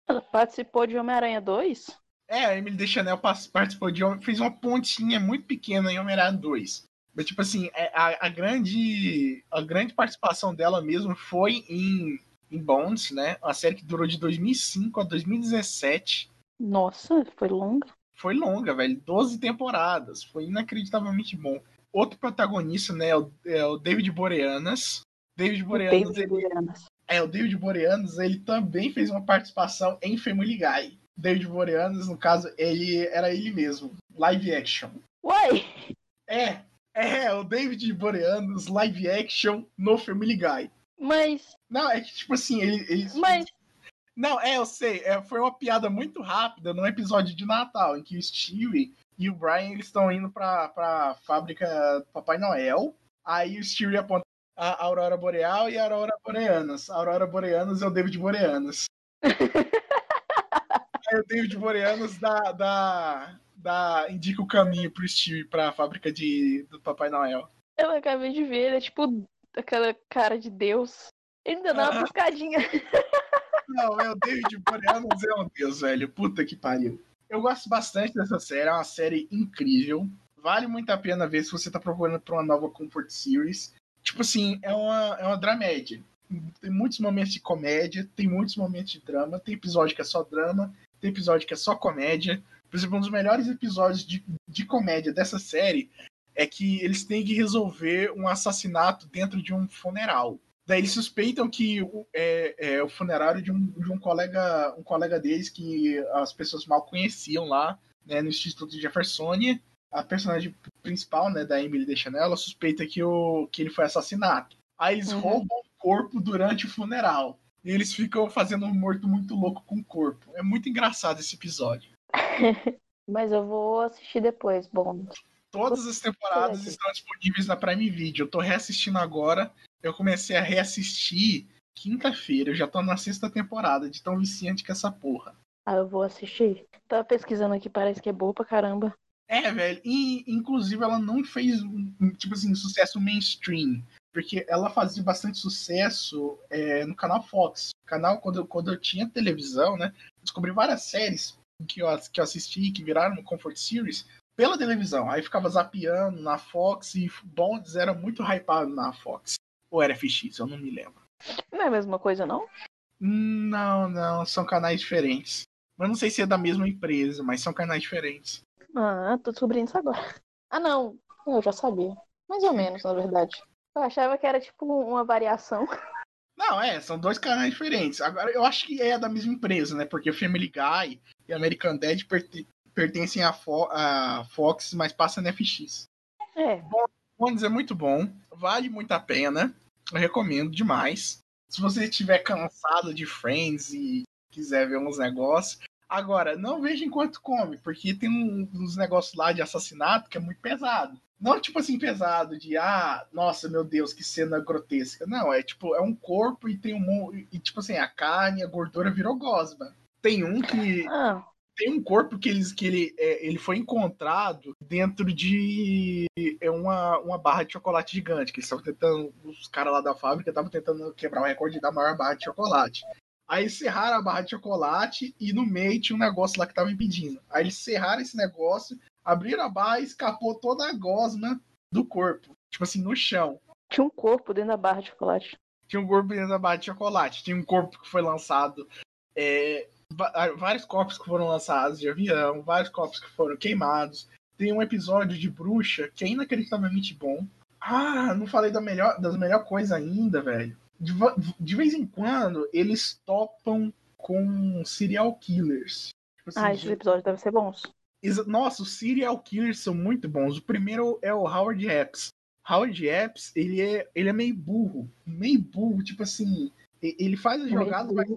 [SPEAKER 2] Ela participou de Homem-Aranha 2?
[SPEAKER 1] É, a Emily Deschanel participou de fez uma pontinha muito pequena em Homem-Aranha 2. Mas, tipo assim, é, a, a, grande, a grande participação dela mesmo foi em, em Bones, né? Uma série que durou de 2005 a 2017.
[SPEAKER 2] Nossa, foi longa.
[SPEAKER 1] Foi longa, velho. 12 temporadas. Foi inacreditavelmente bom. Outro protagonista, né, é o, é o David Boreanas. David Boreanas,
[SPEAKER 2] David ele, Boreanas.
[SPEAKER 1] É, o David Boreanas, ele também fez uma participação em Family Guy. David Boreanaz, no caso, ele era ele mesmo. Live action.
[SPEAKER 2] Uai!
[SPEAKER 1] É, é, o David Boreanaz live action no Family Guy.
[SPEAKER 2] Mas.
[SPEAKER 1] Não, é que tipo assim, ele. ele...
[SPEAKER 2] Mas.
[SPEAKER 1] Não, é, eu sei. É, foi uma piada muito rápida num episódio de Natal, em que o Stewie e o Brian eles estão indo pra, pra fábrica Papai Noel. Aí o Stewie aponta a Aurora Boreal e a Aurora Boreanas. A Aurora Boreanas é o David Boreanas. O David Boreanas dá, dá, dá, indica o caminho pro Stewie pra fábrica de, do Papai Noel.
[SPEAKER 2] Eu acabei de ver, ele é tipo aquela cara de Deus. Ele ainda dá uma ah. piscadinha.
[SPEAKER 1] Não, é o David Boreanas é um Deus, velho. Puta que pariu. Eu gosto bastante dessa série, é uma série incrível. Vale muito a pena ver se você tá procurando pra uma nova Comfort Series. Tipo assim, é uma, é uma dramédia. Tem muitos momentos de comédia, tem muitos momentos de drama, tem episódio que é só drama, tem episódio que é só comédia. Por exemplo, um dos melhores episódios de, de comédia dessa série é que eles têm que resolver um assassinato dentro de um funeral. Daí eles suspeitam que é, é o funerário de um, de um colega um colega deles que as pessoas mal conheciam lá né, no Instituto de Jeffersonia. A personagem principal, né, da Emily Deschanel, suspeita que, o, que ele foi assassinado. Aí eles uhum. roubam o corpo durante o funeral. E eles ficam fazendo um morto muito louco com o corpo. É muito engraçado esse episódio.
[SPEAKER 2] Mas eu vou assistir depois, bom.
[SPEAKER 1] Todas as temporadas estão disponíveis na Prime Video. Eu tô reassistindo agora. Eu comecei a reassistir quinta-feira. Eu já tô na sexta temporada, de tão viciante que é essa porra.
[SPEAKER 2] Ah, eu vou assistir. Tava pesquisando aqui, parece que é boa pra caramba.
[SPEAKER 1] É, velho. E, inclusive, ela não fez, tipo assim, sucesso mainstream. Porque ela fazia bastante sucesso é, no canal Fox. Canal, quando, quando eu tinha televisão, né? Descobri várias séries que eu, que eu assisti, que viraram Comfort Series, pela televisão. Aí ficava zapeando na Fox e Bonds era muito hypado na Fox. Ou era FX, eu não me lembro.
[SPEAKER 2] Não é a mesma coisa, não?
[SPEAKER 1] Não, não, são canais diferentes. Eu não sei se é da mesma empresa, mas são canais diferentes.
[SPEAKER 2] Ah, tô descobrindo isso agora. Ah, não, eu já sabia. Mais ou menos, na verdade. Eu achava que era tipo uma variação.
[SPEAKER 1] Não, é, são dois canais diferentes. Agora, eu acho que é da mesma empresa, né? Porque Family Guy e American Dad pertencem à, Fo Fox, mas passa na FX.
[SPEAKER 2] É.
[SPEAKER 1] Bones é muito bom, vale muito a pena, eu recomendo demais. Se você estiver cansado de Friends e quiser ver uns negócios. Agora, não veja enquanto come, porque tem uns negócios lá de assassinato que é muito pesado. Não tipo assim, pesado, de ah, nossa, meu Deus, que cena grotesca. Não, é tipo, é um corpo e tem um. E tipo assim, a carne, a gordura virou gosma. Tem um que. Ah tem um corpo que, eles, que ele, é, ele foi encontrado dentro de é uma, uma barra de chocolate gigante. Que eles estavam tentando, os caras lá da fábrica estavam tentando quebrar o recorde da maior barra de chocolate. Aí serraram a barra de chocolate e no meio tinha um negócio lá que estava impedindo. Aí eles serraram esse negócio, abriram a barra e escapou toda a gosma do corpo. Tipo assim, no chão.
[SPEAKER 2] Tinha um corpo dentro da barra de chocolate.
[SPEAKER 1] Tinha um corpo dentro da barra de chocolate. Tinha um corpo que foi lançado é, vários corpos que foram lançados de avião, vários corpos que foram queimados. Tem um episódio de bruxa que é inacreditavelmente bom. Ah, não falei da melhor, das melhor coisa ainda, velho. De, de vez em quando, eles topam com serial killers.
[SPEAKER 2] Tipo assim, ah, esses episódios devem ser bons.
[SPEAKER 1] Nossa, os serial killers são muito bons. O primeiro é o Howard Epps. Howard Epps, ele é, ele é meio burro. Meio burro, tipo assim. Ele faz a jogada, mas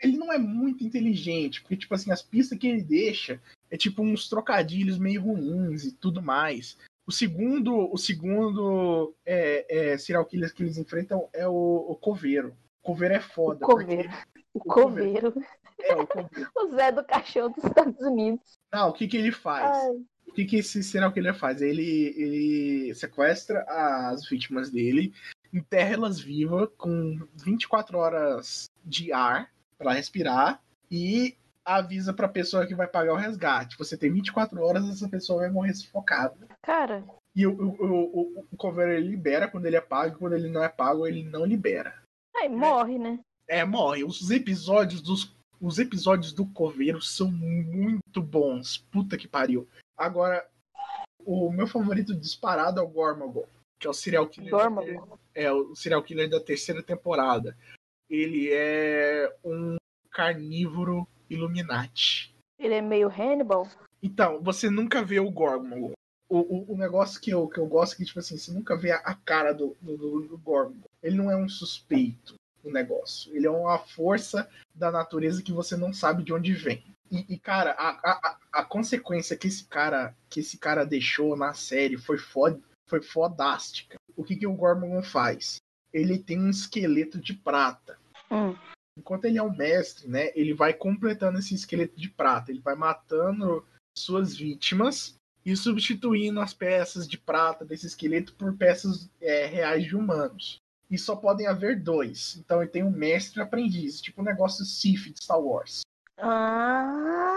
[SPEAKER 1] ele não é muito inteligente, porque, tipo assim, as pistas que ele deixa é tipo uns trocadilhos meio ruins e tudo mais. O segundo, o segundo é, é, serial killer que eles enfrentam é o, o Coveiro. O Coveiro é foda.
[SPEAKER 2] O Coveiro. O, Coveiro. É, o Coveiro. o Zé do Caixão dos Estados Unidos.
[SPEAKER 1] Não, o que que ele faz? Ai. O que que esse serial killer faz? Ele, ele sequestra as vítimas dele, enterra elas vivas com 24 horas de ar para respirar e avisa pra pessoa que vai pagar o resgate. Você tem 24 horas, essa pessoa vai morrer sufocada.
[SPEAKER 2] Cara.
[SPEAKER 1] E o, o, o, o cover ele libera quando ele é pago, quando ele não é pago, ele não libera.
[SPEAKER 2] Aí morre, né?
[SPEAKER 1] É, morre. Os episódios dos. Os episódios do coveiro são muito bons. Puta que pariu. Agora, o meu favorito disparado é o Gormagon, que é o serial killer.
[SPEAKER 2] Gormagon.
[SPEAKER 1] É, o serial killer da terceira temporada ele é um carnívoro Illuminati.
[SPEAKER 2] Ele é meio Hannibal?
[SPEAKER 1] Então, você nunca vê o Gorgon. O, o, o, negócio que eu, que eu gosto é que, tipo assim, você nunca vê a, a cara do, do, do Gorgon. Ele não é um suspeito do negócio. Ele é uma força da natureza que você não sabe de onde vem. E, e cara, a, a, a, consequência que esse cara que esse cara deixou na série foi, fod, foi fodástica. O que, que o Gorgon faz? Ele tem um esqueleto de prata.
[SPEAKER 2] Hum.
[SPEAKER 1] Enquanto ele é um mestre, né? Ele vai completando esse esqueleto de prata. Ele vai matando suas vítimas e substituindo as peças de prata desse esqueleto por peças é, reais de humanos. E só podem haver dois. Então ele tem um mestre e um aprendiz, tipo um negócio Sith de Star Wars.
[SPEAKER 2] Ah,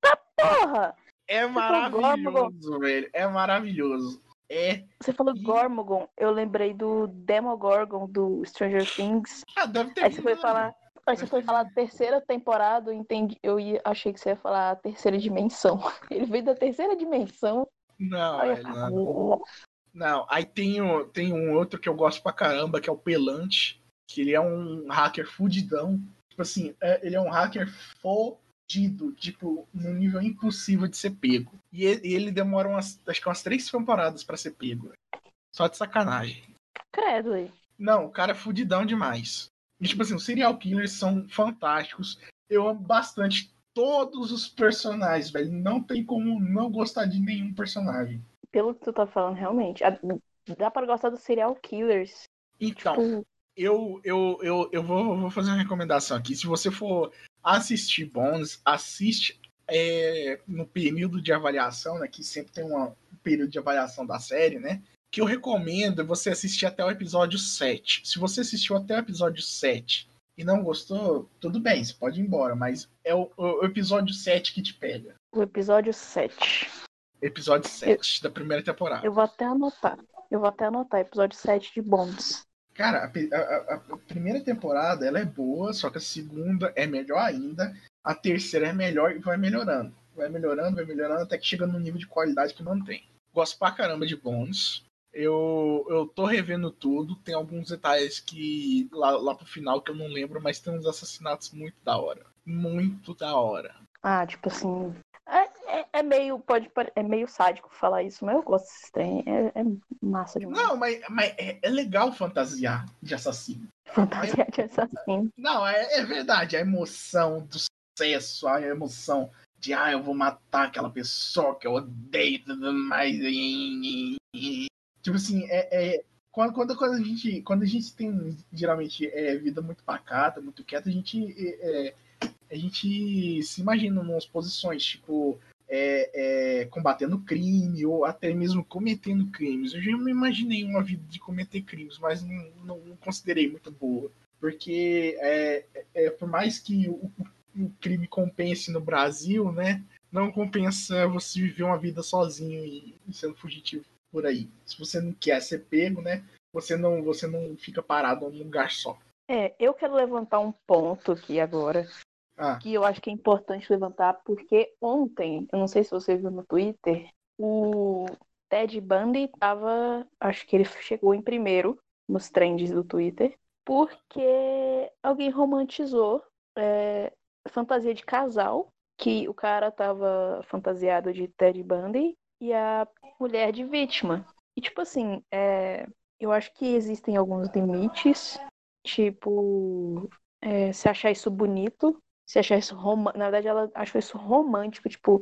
[SPEAKER 2] tá porra!
[SPEAKER 1] É maravilhoso, velho. É maravilhoso. É.
[SPEAKER 2] Você falou e... Gormogon, eu lembrei do Demogorgon do Stranger Things.
[SPEAKER 1] Ah, deve ter
[SPEAKER 2] Aí você foi falar. Aí você foi falar terceira temporada, eu entendi. Eu ia, achei que você ia falar a terceira dimensão. Ele veio da terceira dimensão.
[SPEAKER 1] Não, é, não. Não, aí tem, um, tem um outro que eu gosto pra caramba, que é o Pelante, que ele é um hacker fudidão. Tipo assim, é, ele é um hacker tipo, num nível impossível de ser pego. E ele, ele demora umas, acho que umas três temporadas para ser pego. Só de sacanagem.
[SPEAKER 2] Credo aí.
[SPEAKER 1] Não, o cara é fudidão demais. E, tipo assim, os serial killers são fantásticos. Eu amo bastante todos os personagens, velho. Não tem como não gostar de nenhum personagem
[SPEAKER 2] pelo que tu tá falando, realmente, dá para gostar dos serial killers.
[SPEAKER 1] Então, tipo... eu, eu, eu, eu vou, vou fazer uma recomendação aqui. Se você for assistir Bones, assiste é, no período de avaliação, né? Que sempre tem uma, um período de avaliação da série, né? Que eu recomendo você assistir até o episódio 7. Se você assistiu até o episódio 7 e não gostou, tudo bem, você pode ir embora, mas é o, o episódio 7 que te pega.
[SPEAKER 2] O episódio 7
[SPEAKER 1] episódio 7 eu, da primeira temporada.
[SPEAKER 2] Eu vou até anotar. Eu vou até anotar, episódio 7 de Bonds.
[SPEAKER 1] Cara, a, a, a, primeira temporada ela é boa, só que a segunda é melhor ainda. A terceira é melhor e vai melhorando. Vai melhorando, vai melhorando, até que chega no nível de qualidade que mantém. Gosto pra caramba de Bones. Eu, eu tô revendo tudo. Tem alguns detalhes que lá, lá pro final que eu não lembro, mas tem uns assassinatos muito da hora. Muito da hora.
[SPEAKER 2] Ah, tipo assim, é, é, meio, pode, é meio sádico falar isso, mas eu gosto desse trem. É, é massa demais.
[SPEAKER 1] Não, mas, mas é, é legal fantasiar de assassino.
[SPEAKER 2] Fantasiar de assassino.
[SPEAKER 1] Não, é, é verdade. A emoção do sucesso, a emoção de ah, eu vou matar aquela pessoa que eu odeio tudo mais. Tipo assim, é, é, quando, quando, quando, a gente, quando a gente tem geralmente é, vida muito pacata, muito quieta, a gente é, a gente se imagina em umas posições, tipo, é, é, combatendo crime ou até mesmo cometendo crimes. Eu já me imaginei uma vida de cometer crimes, mas não, não, não considerei muito boa. Porque é, é por mais que o, o, crime compense no Brasil, né? Não compensa você viver uma vida sozinho e, e sendo fugitivo por aí. Se você não quer ser pego, né? Você não, você não fica parado num lugar só.
[SPEAKER 2] É, eu quero levantar um ponto aqui agora ah. que eu acho que é importante levantar, porque ontem, eu não sei se você viu no Twitter, o Ted Bundy estava, acho que ele chegou em primeiro nos trends do Twitter, porque alguém romantizou é, fantasia de casal, que o cara tava fantasiado de Ted Bundy e a mulher de vítima. E tipo assim, é, eu acho que existem alguns limites, tipo, é, se achar isso bonito, se achar isso romântico. Na verdade, ela achou isso romântico, tipo,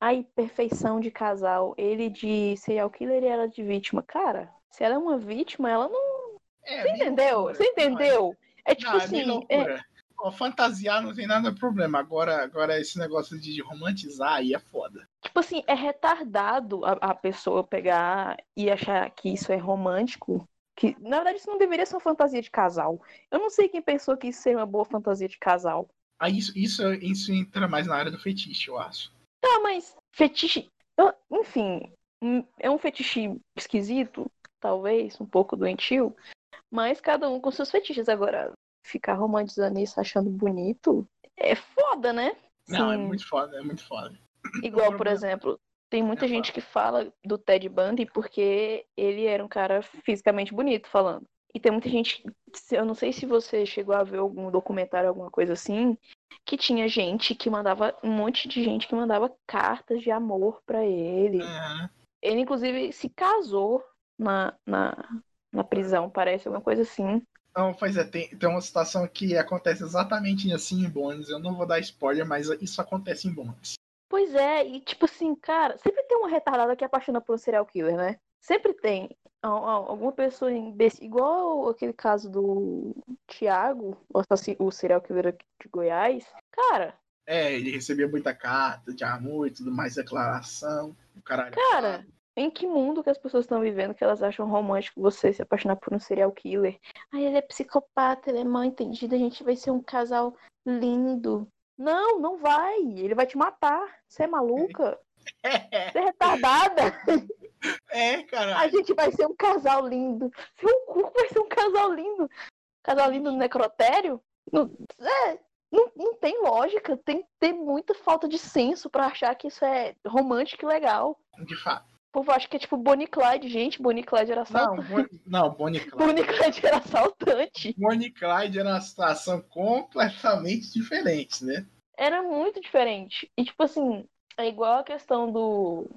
[SPEAKER 2] a perfeição de casal. Ele de serial killer e ela de vítima. Cara, se ela é uma vítima, ela não. É, Você entendeu? Loucura. Você entendeu? É tipo não, é assim. É...
[SPEAKER 1] Oh, fantasiar não tem nada de problema. Agora, agora esse negócio de romantizar aí é foda.
[SPEAKER 2] Tipo assim, é retardado a, a pessoa pegar e achar que isso é romântico que na verdade isso não deveria ser uma fantasia de casal. Eu não sei quem pensou que isso seria uma boa fantasia de casal.
[SPEAKER 1] Aí isso, isso, isso entra mais na área do fetiche, eu acho.
[SPEAKER 2] Tá, mas fetiche. Enfim, é um fetiche esquisito, talvez, um pouco doentio, mas cada um com seus fetiches. Agora, ficar romantizando isso achando bonito é foda, né?
[SPEAKER 1] Não, é muito foda, é muito foda.
[SPEAKER 2] Igual, por exemplo, tem muita é gente foda. que fala do Ted Bundy porque ele era um cara fisicamente bonito falando. E tem muita gente, eu não sei se você chegou a ver algum documentário, alguma coisa assim, que tinha gente que mandava, um monte de gente que mandava cartas de amor para ele. Uhum. Ele, inclusive, se casou na, na, na prisão, parece, alguma coisa assim.
[SPEAKER 1] Não, pois é, tem, tem uma situação que acontece exatamente assim em Bones. Eu não vou dar spoiler, mas isso acontece em Bones.
[SPEAKER 2] Pois é, e tipo assim, cara, sempre tem uma retardada que é apaixona por um serial killer, né? Sempre tem alguma pessoa imbecil, igual aquele caso do Thiago, o serial killer de Goiás. Cara.
[SPEAKER 1] É, ele recebia muita carta de amor e tudo mais, declaração. Caralho.
[SPEAKER 2] Cara, em que mundo que as pessoas estão vivendo que elas acham romântico você se apaixonar por um serial killer? Ai, ele é psicopata, ele é mal entendido, a gente vai ser um casal lindo. Não, não vai. Ele vai te matar. Você é maluca? Você é retardada?
[SPEAKER 1] É, cara.
[SPEAKER 2] A gente vai ser um casal lindo. Seu cu vai ser um casal lindo. Casal lindo no necrotério? Não, é, não, não tem lógica. Tem que ter muita falta de senso para achar que isso é romântico e legal.
[SPEAKER 1] De fato.
[SPEAKER 2] O povo acha que é tipo Bonnie Clyde, gente. Bonnie Clyde era assaltante.
[SPEAKER 1] Não, não Bonnie Clyde.
[SPEAKER 2] Bonnie Clyde era assaltante.
[SPEAKER 1] Bonnie Clyde era uma situação completamente diferente, né?
[SPEAKER 2] Era muito diferente. E tipo assim, é igual a questão do.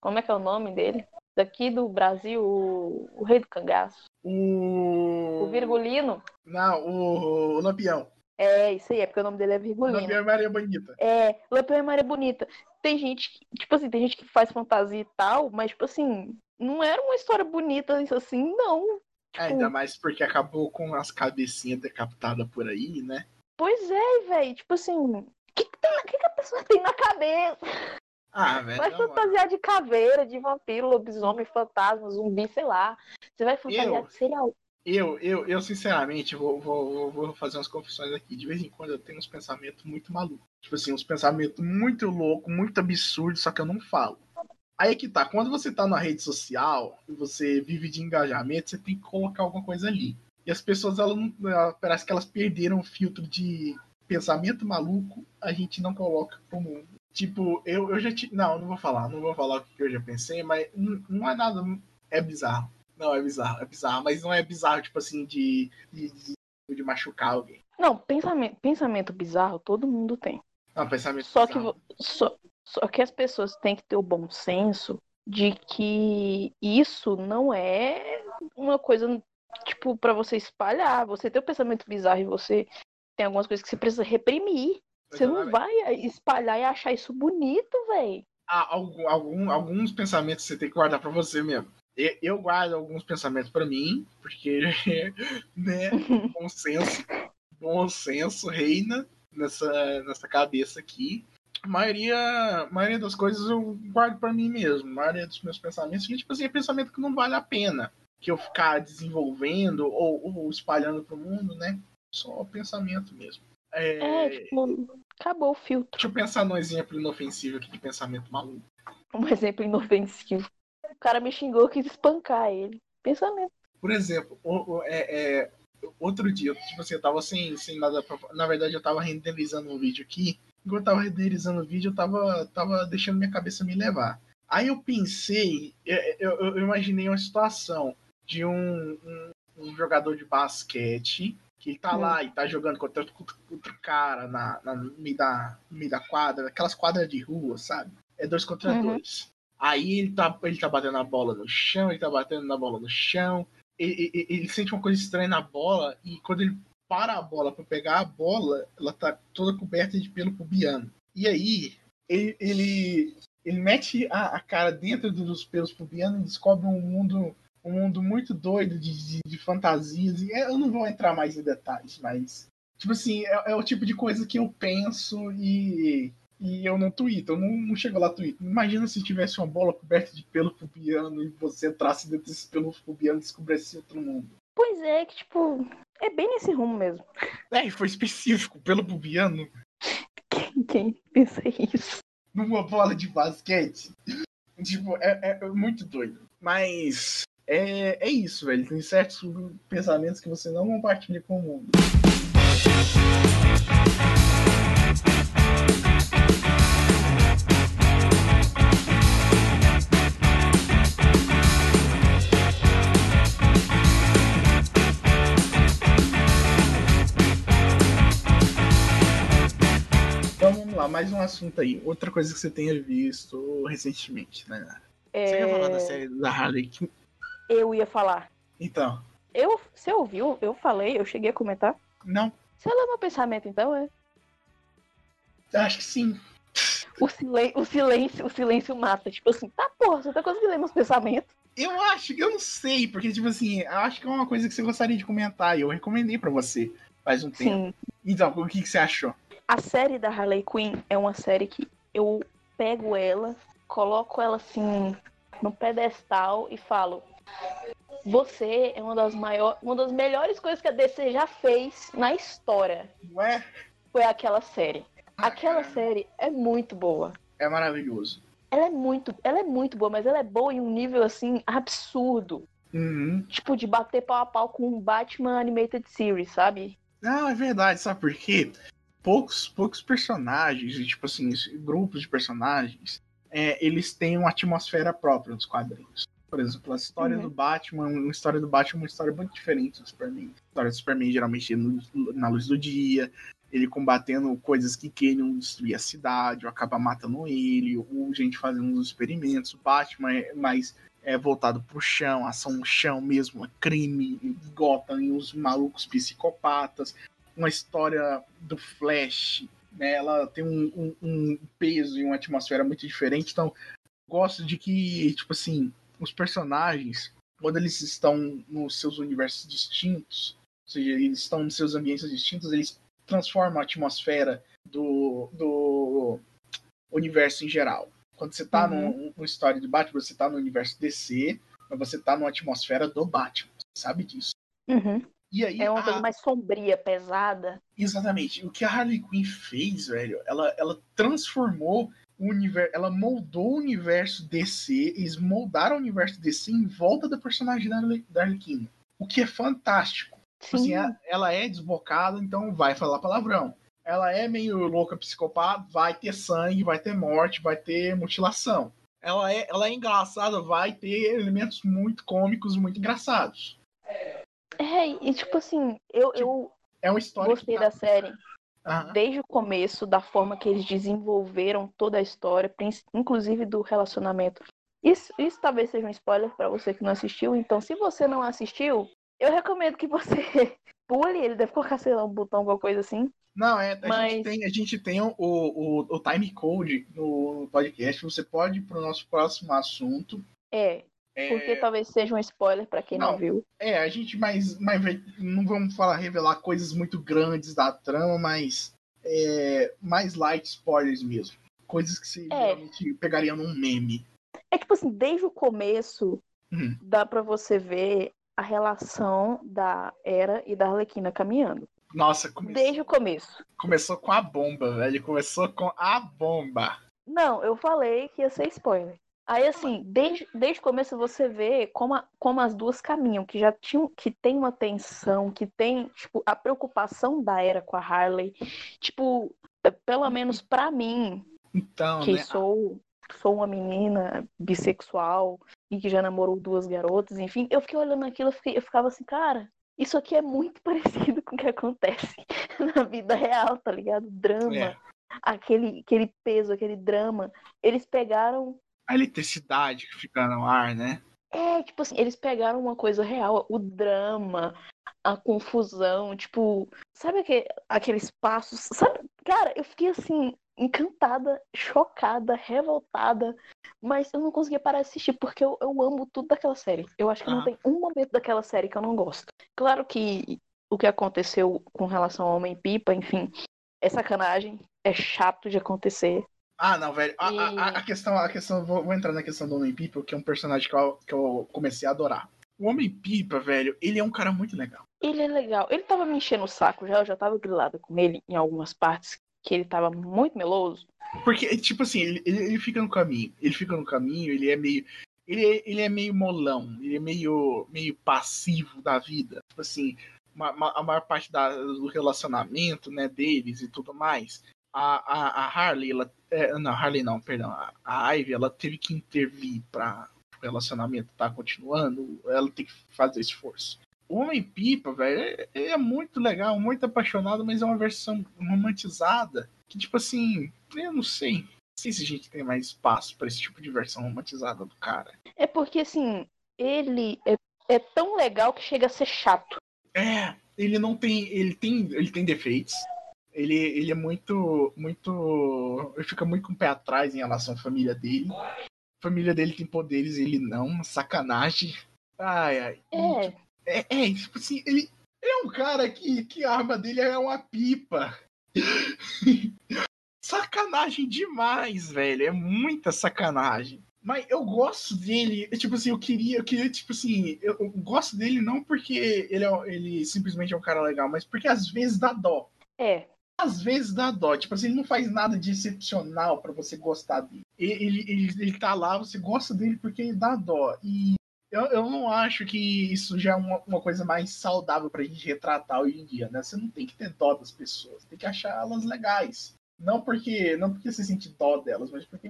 [SPEAKER 2] Como é que é o nome dele? Daqui do Brasil, o, o rei do cangaço.
[SPEAKER 1] O.
[SPEAKER 2] O Virgulino.
[SPEAKER 1] Não, o, o Lampião.
[SPEAKER 2] É, isso aí, é porque o nome dele é Virgulino.
[SPEAKER 1] Lampião é Maria Bonita.
[SPEAKER 2] É, Lampião é Maria Bonita. Tem gente que, tipo assim, tem gente que faz fantasia e tal, mas, tipo assim, não era uma história bonita isso assim, não.
[SPEAKER 1] Tipo... É, ainda mais porque acabou com as cabecinhas decapitadas por aí, né?
[SPEAKER 2] Pois é, velho. Tipo assim, o que, que, que, que a pessoa tem na cabeça?
[SPEAKER 1] Ah, velho.
[SPEAKER 2] Vai fantasiar de caveira, de vampiro, lobisomem, fantasma, zumbi, sei lá. Você vai fantasiar eu, de serial.
[SPEAKER 1] Eu, eu, eu sinceramente, vou, vou, vou fazer umas confissões aqui. De vez em quando eu tenho uns pensamentos muito malucos. Tipo assim, uns pensamentos muito loucos, muito absurdos, só que eu não falo. Aí é que tá, quando você tá na rede social e você vive de engajamento, você tem que colocar alguma coisa ali. E as pessoas, elas não, parece que elas perderam o filtro de pensamento maluco, a gente não coloca pro mundo. Tipo, eu, eu já te. Não, não vou falar, não vou falar o que eu já pensei, mas não, não é nada. É bizarro. Não, é bizarro, é bizarro, mas não é bizarro, tipo assim, de, de, de, de machucar alguém.
[SPEAKER 2] Não, pensamento, pensamento bizarro todo mundo tem.
[SPEAKER 1] Não, pensamento
[SPEAKER 2] só
[SPEAKER 1] bizarro.
[SPEAKER 2] Que, só, só que as pessoas têm que ter o bom senso de que isso não é uma coisa tipo, para você espalhar. Você tem o um pensamento bizarro e você tem algumas coisas que você precisa reprimir. Você não vai espalhar e achar isso bonito, velho.
[SPEAKER 1] Ah, algum, algum, alguns pensamentos você tem que guardar para você mesmo. Eu, eu guardo alguns pensamentos para mim, porque, né, bom senso, bom senso reina nessa, nessa cabeça aqui. A maioria, a maioria das coisas eu guardo para mim mesmo. A maioria dos meus pensamentos, tipo assim, é pensamento que não vale a pena que eu ficar desenvolvendo ou, ou espalhando para o mundo, né? Só pensamento mesmo.
[SPEAKER 2] É... é, tipo, acabou o filtro.
[SPEAKER 1] Deixa eu pensar num exemplo inofensivo aqui de pensamento maluco.
[SPEAKER 2] Um exemplo inofensivo. O cara me xingou, quis espancar ele. Pensamento.
[SPEAKER 1] Por exemplo, o, o, é, é, outro dia, tipo assim, eu tava sem, sem nada pra... Na verdade, eu tava renderizando um vídeo aqui. Enquanto eu tava renderizando o vídeo, eu tava, tava deixando minha cabeça me levar. Aí eu pensei, eu, eu, eu imaginei uma situação de um, um, um jogador de basquete que tá hum. lá e tá jogando contra outro, outro cara na, na, no, meio da, no meio da quadra, aquelas quadras de rua, sabe? É dois contra uhum. dois. Aí ele tá, ele tá batendo a bola no chão, ele tá batendo na bola no chão, ele, ele, ele sente uma coisa estranha na bola e quando ele para a bola para pegar a bola, ela tá toda coberta de pelo pubiano. E aí ele, ele, ele mete a, a cara dentro dos pelos pubianos e descobre um mundo um mundo muito doido de, de, de fantasias. E eu não vou entrar mais em detalhes, mas. Tipo assim, é, é, o tipo de coisa que eu penso e, e eu não tweeto. Eu não, não chego lá tweet. Imagina se tivesse uma bola coberta de pelo pubiano e você entrasse dentro desse pelo pubiano e descobrisse outro mundo.
[SPEAKER 2] Pois é, que tipo, é bem nesse rumo mesmo.
[SPEAKER 1] É, foi específico, pelo pubiano.
[SPEAKER 2] Quem, quem pensa isso?
[SPEAKER 1] Numa bola de basquete. tipo, é, é muito doido. Mas é, é isso, velho. Tem certos pensamentos que você não compartilha com o mundo. Então vamos lá, mais um assunto aí. Outra coisa que você tenha visto recentemente, né? É... Você ia falar da série da Harley
[SPEAKER 2] eu ia falar.
[SPEAKER 1] Então.
[SPEAKER 2] Eu, você ouviu? Eu falei, eu cheguei a comentar.
[SPEAKER 1] Não.
[SPEAKER 2] Você leu meu pensamento, então, é?
[SPEAKER 1] Acho que sim.
[SPEAKER 2] O, silen o silêncio, o silêncio mata. Tipo assim, tá porra, você tá conseguindo ler meus pensamentos?
[SPEAKER 1] Eu acho, eu não sei, porque, tipo assim, eu acho que é uma coisa que você gostaria de comentar e eu recomendei para você faz um tempo. Sim. Então, o que, que você achou?
[SPEAKER 2] A série da Harley Quinn é uma série que eu pego ela, coloco ela assim no pedestal e falo: Você é uma das maiores, uma das melhores coisas que a DC já fez na história.
[SPEAKER 1] Ué?
[SPEAKER 2] Foi aquela série. Aquela série é muito boa.
[SPEAKER 1] É maravilhoso.
[SPEAKER 2] Ela é muito, ela é muito boa, mas ela é boa em um nível assim absurdo.
[SPEAKER 1] Uhum.
[SPEAKER 2] Tipo, de bater pau a pau com um Batman Animated Series, sabe?
[SPEAKER 1] Não, é verdade, sabe por quê? Poucos, poucos personagens, e tipo assim, grupos de personagens, é, eles têm uma atmosfera própria nos quadrinhos. Por exemplo, a história uhum. do Batman, uma história do Batman é uma história muito diferente do Superman. A história do Superman geralmente é no, na luz do dia, ele combatendo coisas que queriam destruir a cidade, ou acabar matando ele, ou gente fazendo uns experimentos. O Batman é mais é, voltado pro chão, ação no chão mesmo, é crime, Gotham e os malucos psicopatas. Uma história do Flash, né, ela tem um, um, um peso e uma atmosfera muito diferente, então gosto de que, tipo assim, os personagens, quando eles estão nos seus universos distintos, ou seja, eles estão nos seus ambientes distintos, eles transforma a atmosfera do, do universo em geral. Quando você tá uhum. no, história de Batman, você tá no universo DC, mas você tá numa atmosfera do Batman. Você sabe disso.
[SPEAKER 2] Uhum.
[SPEAKER 1] E aí,
[SPEAKER 2] é uma coisa mais sombria, pesada.
[SPEAKER 1] Exatamente. O que a Harley Quinn fez, velho, ela, ela transformou universo, ela moldou o universo DC, eles moldaram o universo DC em volta da personagem da da Harley Quinn. O que é fantástico. Tipo assim, ela é desbocada, então vai falar palavrão. Ela é meio louca, psicopata, vai ter sangue, vai ter morte, vai ter mutilação. Ela é, ela é engraçada, vai ter elementos muito cômicos, muito engraçados.
[SPEAKER 2] É, e tipo assim, eu, tipo, eu
[SPEAKER 1] é uma história
[SPEAKER 2] gostei tá... da série. Uhum. Desde o começo, da forma que eles desenvolveram toda a história, inclusive do relacionamento. Isso, isso talvez seja um spoiler para você que não assistiu. Então, se você não assistiu, eu recomendo que você pule, ele deve colocar, sei lá, um botão, alguma coisa assim.
[SPEAKER 1] Não, é, a, Mas... gente tem, a gente tem o, o, o time code no podcast. Você pode ir pro nosso próximo assunto.
[SPEAKER 2] É, é... Porque talvez seja um spoiler para quem não, não, viu.
[SPEAKER 1] É, a gente mais, mais não vamos falar revelar coisas muito grandes da trama, mas é, mais light spoilers mesmo. Coisas que você é. geralmente pegaria num meme.
[SPEAKER 2] É tipo assim, desde o começo uhum. dá para você ver a relação da Era e da Arlequina caminhando.
[SPEAKER 1] Nossa, começou,
[SPEAKER 2] desde o começo.
[SPEAKER 1] Começou com a bomba, velho. Começou com a bomba.
[SPEAKER 2] Não, eu falei que ia ser spoiler. Aí, assim, desde, desde o começo você vê como, a, como as duas caminham, que já tinham, que tem uma tensão, que tem, tipo, a preocupação da Era com a Harley. Tipo, pelo menos para mim,
[SPEAKER 1] então,
[SPEAKER 2] que
[SPEAKER 1] né?
[SPEAKER 2] sou sou uma menina bissexual e que já namorou duas garotas, enfim, eu fiquei olhando aquilo, eu, fiquei, eu ficava assim, cara, isso aqui é muito parecido com o que acontece na vida real, tá ligado? Drama, é. aquele, aquele peso, aquele drama. Eles pegaram.
[SPEAKER 1] A eletricidade que fica no ar, né?
[SPEAKER 2] É, tipo assim, eles pegaram uma coisa real, o drama, a confusão, tipo, sabe aquele, aqueles passos, sabe? Cara, eu fiquei assim, encantada, chocada, revoltada, mas eu não conseguia parar de assistir porque eu, eu amo tudo daquela série. Eu acho que ah. não tem um momento daquela série que eu não gosto. Claro que o que aconteceu com relação ao Homem-Pipa, enfim, é sacanagem, é chato de acontecer.
[SPEAKER 1] Ah, não, velho. A, e... a, a, questão, a questão, vou, vou, entrar na questão do Homem-Pipa, que é um personagem que eu, que eu comecei a adorar. O Homem-Pipa, velho, ele é um cara muito legal.
[SPEAKER 2] Ele é legal. Ele tava me enchendo o saco já, eu já tava grilada com ele em algumas partes que ele tava muito meloso.
[SPEAKER 1] Porque, tipo assim, ele, ele, ele, fica no caminho. Ele fica no caminho, ele é meio. Ele é, ele é meio molão, ele é meio, meio passivo da vida. Tipo assim, uma, uma, a maior parte da, do relacionamento né, deles e tudo mais. A, a, a Harley, ela. É, não, Harley não, perdão. A, a Ivy, ela teve que intervir para o relacionamento estar tá continuando. Ela tem que fazer esforço. O Homem-Pipa, velho, é, é muito legal, muito apaixonado, mas é uma versão romantizada. Que, tipo assim, eu não sei. Não sei se a gente tem mais espaço para esse tipo de versão romantizada do cara.
[SPEAKER 2] É porque, assim, ele é é tão legal que chega a ser chato.
[SPEAKER 1] É, ele não tem. Ele tem. Ele tem defeitos. Ele, ele é muito. muito. Ele fica muito com o pé atrás em relação à família dele. A família dele tem poderes, ele não. Sacanagem. Ai, ai.
[SPEAKER 2] É.
[SPEAKER 1] É, é tipo assim, ele, ele é um cara que, que a arma dele é uma pipa. sacanagem demais, velho. É muita sacanagem. Mas eu gosto dele, tipo assim, eu queria, eu queria, tipo assim, eu, eu gosto dele não porque ele, é, ele simplesmente é um cara legal, mas porque às vezes dá dó.
[SPEAKER 2] É.
[SPEAKER 1] Às vezes dá dó, tipo assim, ele não faz nada de excepcional para você gostar dele. Ele, ele, ele, tá lá, você gosta dele porque ele dá dó. E eu, eu não acho que isso já é uma, uma coisa mais saudável pra gente retratar hoje em dia, né? Você não tem que ter dó das pessoas, tem que achar elas legais. Não porque, não porque você sente dó delas, mas porque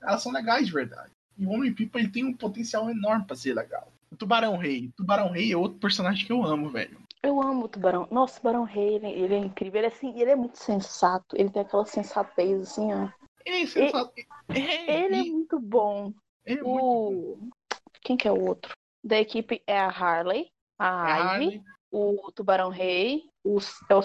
[SPEAKER 1] elas são legais de verdade. E o Homem-Pipa ele tem um potencial enorme para ser legal. O Tubarão Rei. Tubarão Rei é outro personagem que eu amo, velho.
[SPEAKER 2] Eu amo o Tubarão. Nossa, o Tubarão Rei, ele, ele é incrível. Ele é, assim, ele é muito sensato. Ele tem aquela sensatez, assim, ó.
[SPEAKER 1] Ele é sensato.
[SPEAKER 2] Ele é, ele é muito bom.
[SPEAKER 1] É
[SPEAKER 2] o...
[SPEAKER 1] muito bom.
[SPEAKER 2] Quem que é o outro? Da equipe é a Harley, a
[SPEAKER 1] É
[SPEAKER 2] Ivy,
[SPEAKER 1] Harley,
[SPEAKER 2] o Tubarão Rei, o, é o,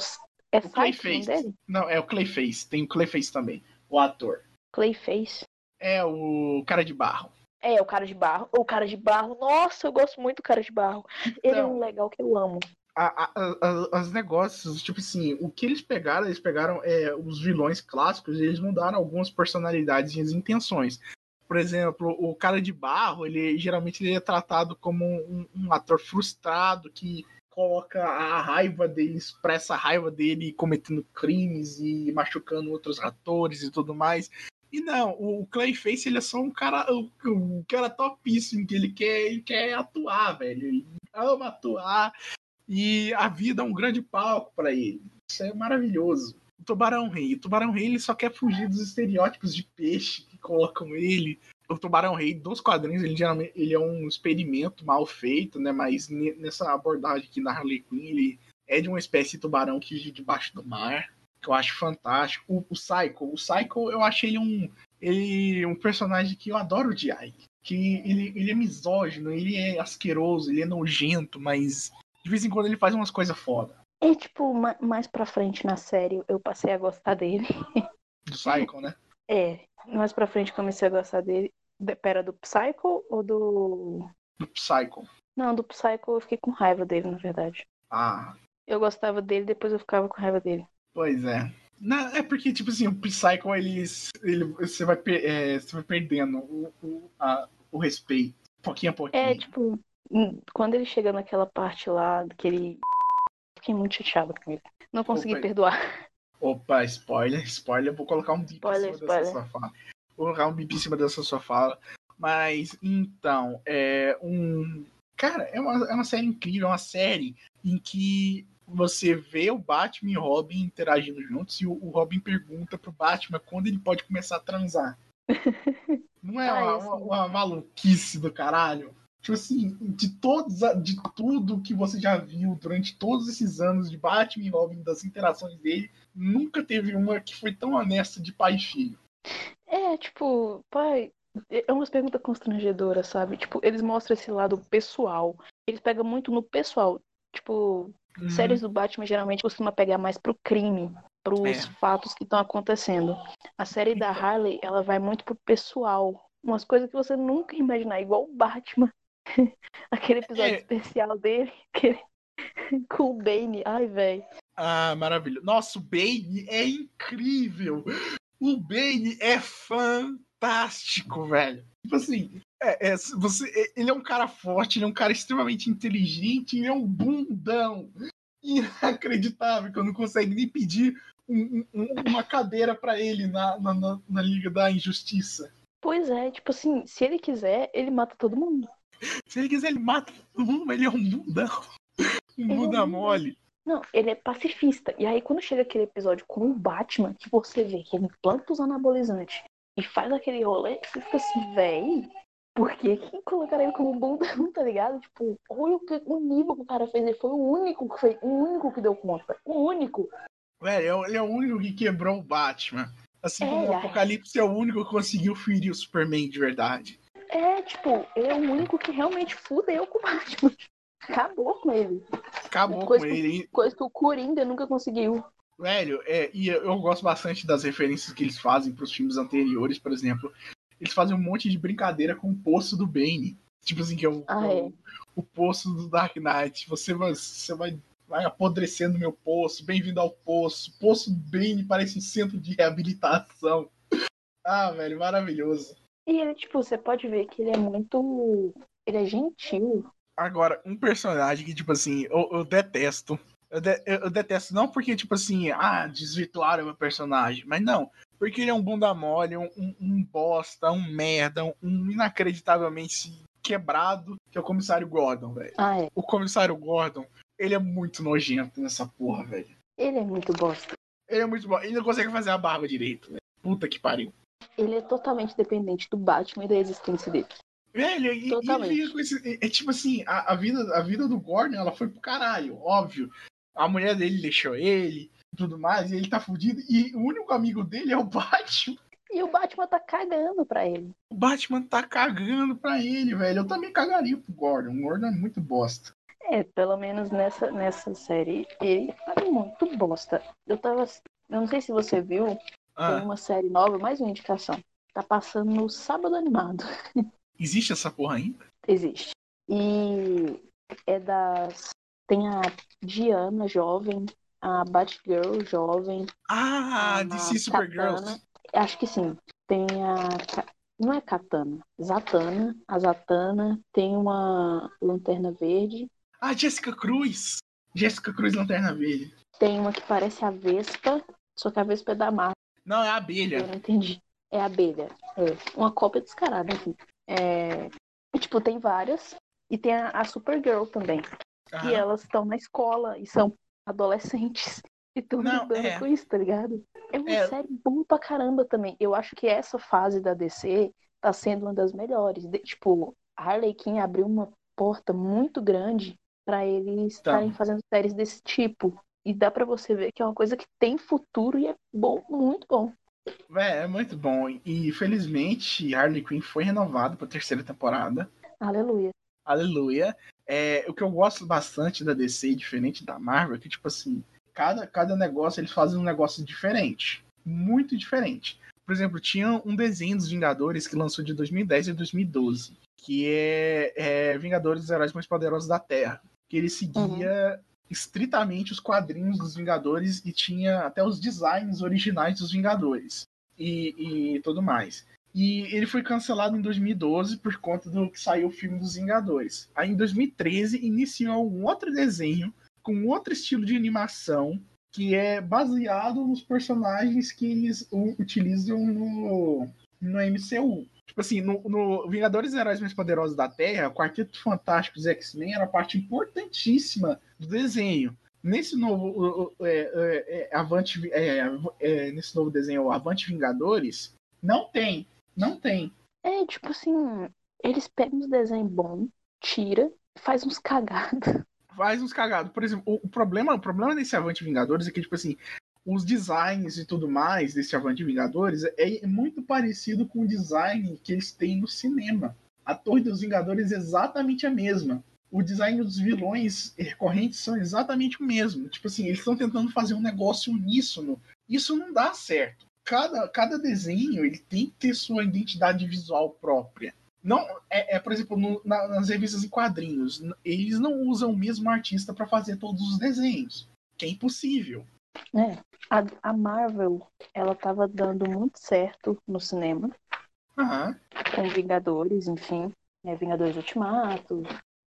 [SPEAKER 2] é
[SPEAKER 1] o
[SPEAKER 2] Cyclone
[SPEAKER 1] Clayface.
[SPEAKER 2] dele?
[SPEAKER 1] Não, é o Clayface. Tem o Clayface também. O ator.
[SPEAKER 2] Clayface.
[SPEAKER 1] É o cara de barro.
[SPEAKER 2] É, o cara de barro. O cara de barro. Nossa, eu gosto muito do cara de barro. Ele é
[SPEAKER 1] Então,
[SPEAKER 2] um legal que eu amo.
[SPEAKER 1] A, a, a- os negócios, tipo assim, o que eles pegaram, eles pegaram é, os vilões clássicos e eles mudaram algumas personalidades e as intenções. Por exemplo, o cara de barro, ele geralmente ele é tratado como um, um ator frustrado que coloca a raiva dele, expressa a raiva dele cometendo crimes e machucando outros atores e tudo mais. E não, o Clayface ele é só um cara, um cara topíssimo, que ele quer, ele quer atuar, velho. Ele ama atuar e a vida é um grande palco para ele. Isso é maravilhoso. O Tubarão Rei. O Tubarão Rei ele só quer fugir dos estereótipos de peixe que colocam ele. O Tubarão Rei dos quadrinhos, ele geralmente ele é um experimento mal feito, né? Mas ne- nessa abordagem aqui na Harley Quinn, ele é de uma espécie de tubarão que vive debaixo do mar, que eu acho fantástico. O, o Psycho, o Psycho eu achei ele um ele um personagem que eu adoro odiar. Que ele, ele é misógino, ele é asqueroso, ele é nojento, mas de vez em quando ele faz umas coisas foda.
[SPEAKER 2] É tipo, ma- mais pra frente na série eu passei a gostar dele.
[SPEAKER 1] Do Psycho, né?
[SPEAKER 2] É, mais pra frente comecei a gostar dele. De- Pera, do Psycho ou do.
[SPEAKER 1] Do Psycho.
[SPEAKER 2] Não, do Psycho eu fiquei com raiva dele, na verdade.
[SPEAKER 1] Ah,
[SPEAKER 2] Eu gostava dele, depois eu ficava com raiva dele.
[SPEAKER 1] pois é. Não, é porque, tipo assim, o Psycho, ele, ele, você, vai, é, você vai perdendo o, o, a- o respeito, pouquinho a pouquinho.
[SPEAKER 2] É, tipo, quando ele chega naquela parte lá, que ele. Fiquei muito chateada com ele. Não consegui
[SPEAKER 1] Opa.
[SPEAKER 2] perdoar.
[SPEAKER 1] Opa, spoiler, spoiler, vou colocar um bip
[SPEAKER 2] Spoiler,
[SPEAKER 1] em cima dessa
[SPEAKER 2] spoiler.
[SPEAKER 1] sua fala. Vou colocar um bip em cima dessa sua fala. Mas, então, é um. Cara, é uma, é uma série incrível, é uma série em que você vê o Batman e o Robin interagindo juntos e o, o Robin pergunta pro Batman quando ele pode começar a transar. Não é
[SPEAKER 2] Ah,
[SPEAKER 1] uma, uma- uma maluquice do caralho? Tipo assim, de todos, a- de tudo que você já viu durante todos esses anos de Batman e Robin, das interações dele, nunca teve uma que foi tão honesta de pai e filho.
[SPEAKER 2] É, tipo, pai. É umas perguntas constrangedoras, sabe? Tipo, eles mostram esse lado pessoal. Eles pegam muito no pessoal. Tipo,
[SPEAKER 1] Uhum.
[SPEAKER 2] séries do Batman geralmente costuma pegar mais pro crime, pros
[SPEAKER 1] É.
[SPEAKER 2] fatos que estão acontecendo. A série da
[SPEAKER 1] Então.
[SPEAKER 2] Harley, ela vai muito pro pessoal. Umas coisas que você nunca ia imaginar, igual o Batman. Aquele episódio
[SPEAKER 1] É.
[SPEAKER 2] especial dele, aquele- com o Bane. Ai, velho.
[SPEAKER 1] Ah, maravilha. Nossa, o Bane é incrível. O Bane é fantástico, velho. Tipo assim, é, é, você, é, ele é um cara forte, ele é um cara extremamente inteligente, ele é um bundão inacreditável que eu não consigo nem pedir um- um- uma cadeira pra ele na, na, na- na Liga da Injustiça.
[SPEAKER 2] Pois é, tipo assim, se ele quiser, ele mata todo mundo.
[SPEAKER 1] Se ele quiser, ele mata todo mundo, ele é um bundão. Um
[SPEAKER 2] é
[SPEAKER 1] bunda mole.
[SPEAKER 2] Não, ele é pacifista. E aí, quando chega aquele episódio com o Batman, que você vê que ele planta os anabolizantes e faz aquele rolê, você fica assim, véi, por que que colocaram ele como bundão, tá ligado? Tipo, olha o, que, o nível que o cara fez. Ele foi o único que fez, o único que deu conta. O único.
[SPEAKER 1] Velho, ele é o único que quebrou o Batman. Assim
[SPEAKER 2] É,
[SPEAKER 1] como o
[SPEAKER 2] é.
[SPEAKER 1] Apocalipse é o único que conseguiu ferir o Superman de verdade.
[SPEAKER 2] É, tipo, ele é o único que realmente fudeu com o Batman. Acabou com ele.
[SPEAKER 1] Acabou coisa com
[SPEAKER 2] que,
[SPEAKER 1] ele.
[SPEAKER 2] Coisa que o Coringa nunca conseguiu.
[SPEAKER 1] Velho, é, e eu gosto bastante das referências que eles fazem para os filmes anteriores, por exemplo. Eles fazem um monte de brincadeira com o poço do Bane. Tipo assim, que é o,
[SPEAKER 2] ah, é. o,
[SPEAKER 1] o poço do Dark Knight. Você vai, você vai, vai apodrecendo meu poço. Bem-vindo ao poço. Poço do Bane parece um centro de reabilitação. Ah, velho, maravilhoso.
[SPEAKER 2] E ele, tipo, você pode ver que ele é muito. Ele é gentil.
[SPEAKER 1] Agora, um personagem que, tipo assim, eu, eu detesto. Eu, de, eu, detesto, não porque, tipo assim, ah, desvirtuaram o meu personagem, mas não. Porque ele é um bunda mole, um, um, um bosta, um merda, um, um, inacreditavelmente quebrado, que é o comissário Gordon, velho.
[SPEAKER 2] Ah, é.
[SPEAKER 1] O comissário Gordon, ele é muito nojento nessa porra, velho.
[SPEAKER 2] Ele é muito bosta.
[SPEAKER 1] Ele é muito bom. Ele não consegue fazer a barba direito, velho. Puta que pariu.
[SPEAKER 2] Ele é totalmente dependente do Batman e da existência dele.
[SPEAKER 1] Velho, e, e esse, é, é, tipo assim, a, a, vida, a vida do Gordon, ela foi pro caralho, óbvio a mulher dele deixou ele tudo mais, e ele tá fudido, e o único amigo dele é o Batman.
[SPEAKER 2] E o Batman tá cagando pra ele.
[SPEAKER 1] O Batman tá cagando pra ele, velho. Eu também cagaria pro Gordon. O Gordon é muito bosta.
[SPEAKER 2] É, pelo menos nessa, nessa série, ele tá muito bosta. Eu tava. Eu não sei se você viu, ah. tem uma série nova, mais uma indicação. Tá passando no sábado animado.
[SPEAKER 1] Existe essa porra ainda?
[SPEAKER 2] Existe. E é das tem a Diana jovem, a Batgirl jovem.
[SPEAKER 1] Ah, DC Supergirls.
[SPEAKER 2] Acho que sim. Tem a. Não é Katana. Zatana. A Zatana. Tem uma Lanterna Verde.
[SPEAKER 1] Ah, Jessica Cruz. Jessica Cruz Lanterna Verde.
[SPEAKER 2] Tem uma que parece a Vespa, só que a Vespa é da Marvel.
[SPEAKER 1] Não, é a abelha.
[SPEAKER 2] Eu não entendi. É a abelha. É. Uma cópia descarada, enfim. É... E, tipo, tem várias. E tem a, a Supergirl também. E elas estão na escola e são adolescentes. E estão lidando é. com isso, tá ligado? É uma é. série boa pra caramba também. Eu acho que essa fase da DC tá sendo uma das melhores. De, tipo, Harley Quinn abriu uma porta muito grande para eles tá. estarem fazendo séries desse tipo. E dá para você ver que é uma coisa que tem futuro e é bom, muito bom.
[SPEAKER 1] É, é muito bom. E felizmente Harley Quinn foi renovado pra terceira temporada.
[SPEAKER 2] Aleluia.
[SPEAKER 1] Aleluia. É, o que eu gosto bastante da DC, diferente da Marvel, é que, tipo assim, cada, cada negócio eles fazem um negócio diferente. Muito diferente. Por exemplo, tinha um desenho dos Vingadores que lançou de 2010 e 2012, que é, é Vingadores os Heróis Mais Poderosos da Terra. Que ele seguia uhum. Estritamente os quadrinhos dos Vingadores e tinha até os designs originais dos Vingadores e, e tudo mais. E ele foi cancelado em 2012 por conta do que saiu o filme dos Vingadores. Aí em 2013 iniciou um outro desenho com outro estilo de animação que é baseado nos personagens que eles utilizam no, no MCU. Tipo assim, no, no Vingadores Heróis Mais Poderosos da Terra, o Quarteto Fantástico dos X-Men era parte importantíssima do desenho. Nesse novo é, é, é, Avante, é, é, nesse novo desenho, Avante Vingadores, não tem não tem.
[SPEAKER 2] É, tipo assim, eles pegam uns desenhos bons, tira, faz uns cagados.
[SPEAKER 1] Faz uns cagados. Por exemplo, o, o, problema, o problema desse Avante Vingadores é que, tipo assim, os designs e tudo mais desse Avante Vingadores é, é muito parecido com o design que eles têm no cinema. A Torre dos Vingadores é exatamente a mesma. O design dos vilões recorrentes são exatamente o mesmo. Tipo assim, eles estão tentando fazer um negócio uníssono. Isso não dá certo cada, cada desenho ele tem que ter sua identidade visual própria. Não, é, é por exemplo, no, na, nas revistas em quadrinhos, eles não usam o mesmo artista para fazer todos os desenhos, que é impossível.
[SPEAKER 2] É, a, a Marvel, ela tava dando muito certo no cinema.
[SPEAKER 1] Uhum.
[SPEAKER 2] Com Vingadores, enfim, né, Vingadores Ultimato.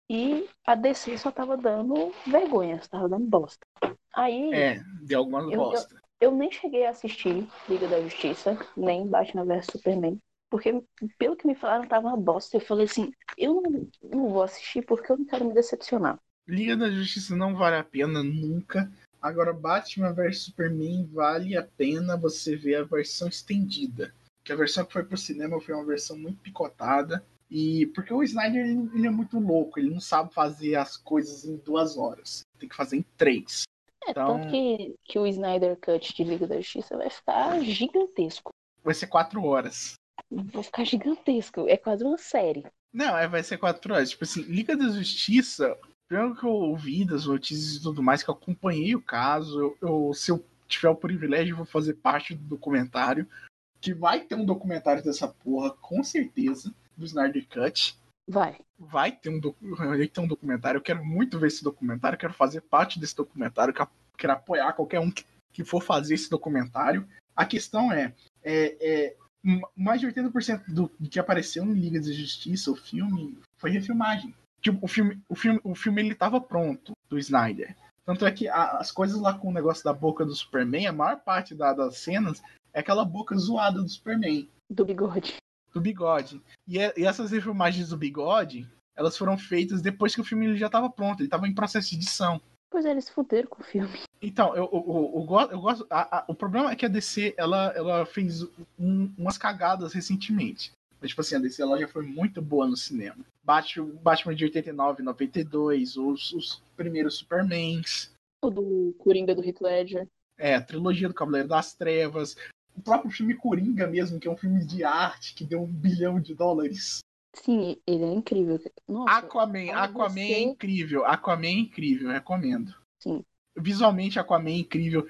[SPEAKER 2] E a DC só tava dando vergonha, tava dando bosta. Aí.
[SPEAKER 1] É, de alguma bosta.
[SPEAKER 2] Eu, eu nem cheguei a assistir Liga da Justiça, nem Batman vs Superman, porque pelo que me falaram tava uma bosta. Eu falei assim, eu não, não vou assistir porque eu não quero me decepcionar.
[SPEAKER 1] Liga da Justiça não vale a pena nunca. Agora Batman vs Superman vale a pena você ver a versão estendida. Que a versão que foi pro cinema foi uma versão muito picotada. E porque o Snyder ele, ele é muito louco, ele não sabe fazer as coisas em duas horas. Tem que fazer em três.
[SPEAKER 2] É, então... tanto que, que o Snyder Cut de Liga da Justiça vai ficar gigantesco.
[SPEAKER 1] Vai ser quatro horas.
[SPEAKER 2] vai ficar gigantesco. É quase uma série.
[SPEAKER 1] Não, é, vai ser quatro horas. Tipo assim, Liga da Justiça, pelo que eu ouvi das notícias e tudo mais, que eu acompanhei o caso, eu, eu, se eu tiver o privilégio, eu vou fazer parte do documentário. Que vai ter um documentário dessa porra, com certeza, do Snyder Cut.
[SPEAKER 2] Vai.
[SPEAKER 1] Vai ter um, vai ter um documentário. Eu quero muito ver esse documentário. Quero fazer parte desse documentário. Quero apoiar qualquer um que, que for fazer esse documentário. A questão é, é, é mais de 80% do, do que apareceu em Liga da Justiça, o filme, foi refilmagem. Tipo, o filme, o filme, o filme ele tava pronto, do Snyder. Tanto é que a, as coisas lá com o negócio da boca do Superman, a maior parte da, das cenas é aquela boca zoada do Superman.
[SPEAKER 2] Do bigode.
[SPEAKER 1] Do bigode. E, é, e essas refilmagens do bigode, elas foram feitas depois que o filme já estava pronto, ele estava em processo de edição.
[SPEAKER 2] Pois é, eles fuderam com o filme.
[SPEAKER 1] Então, eu, eu, eu, eu, eu gosto. A, a, o problema é que a DC ela, ela fez um, umas cagadas recentemente. Mas, tipo assim, a DC ela já foi muito boa no cinema. Batman, Batman de 89, 92, os, os primeiros Supermans.
[SPEAKER 2] O do Coringa do Heath Ledger.
[SPEAKER 1] É, a trilogia do Cavaleiro das Trevas. O próprio filme Coringa mesmo, que é um filme de arte que deu um bilhão de dólares.
[SPEAKER 2] Sim, ele é incrível. Nossa,
[SPEAKER 1] Aquaman, Aquaman é você... é incrível. Aquaman é incrível, recomendo.
[SPEAKER 2] Sim.
[SPEAKER 1] Visualmente, Aquaman é incrível.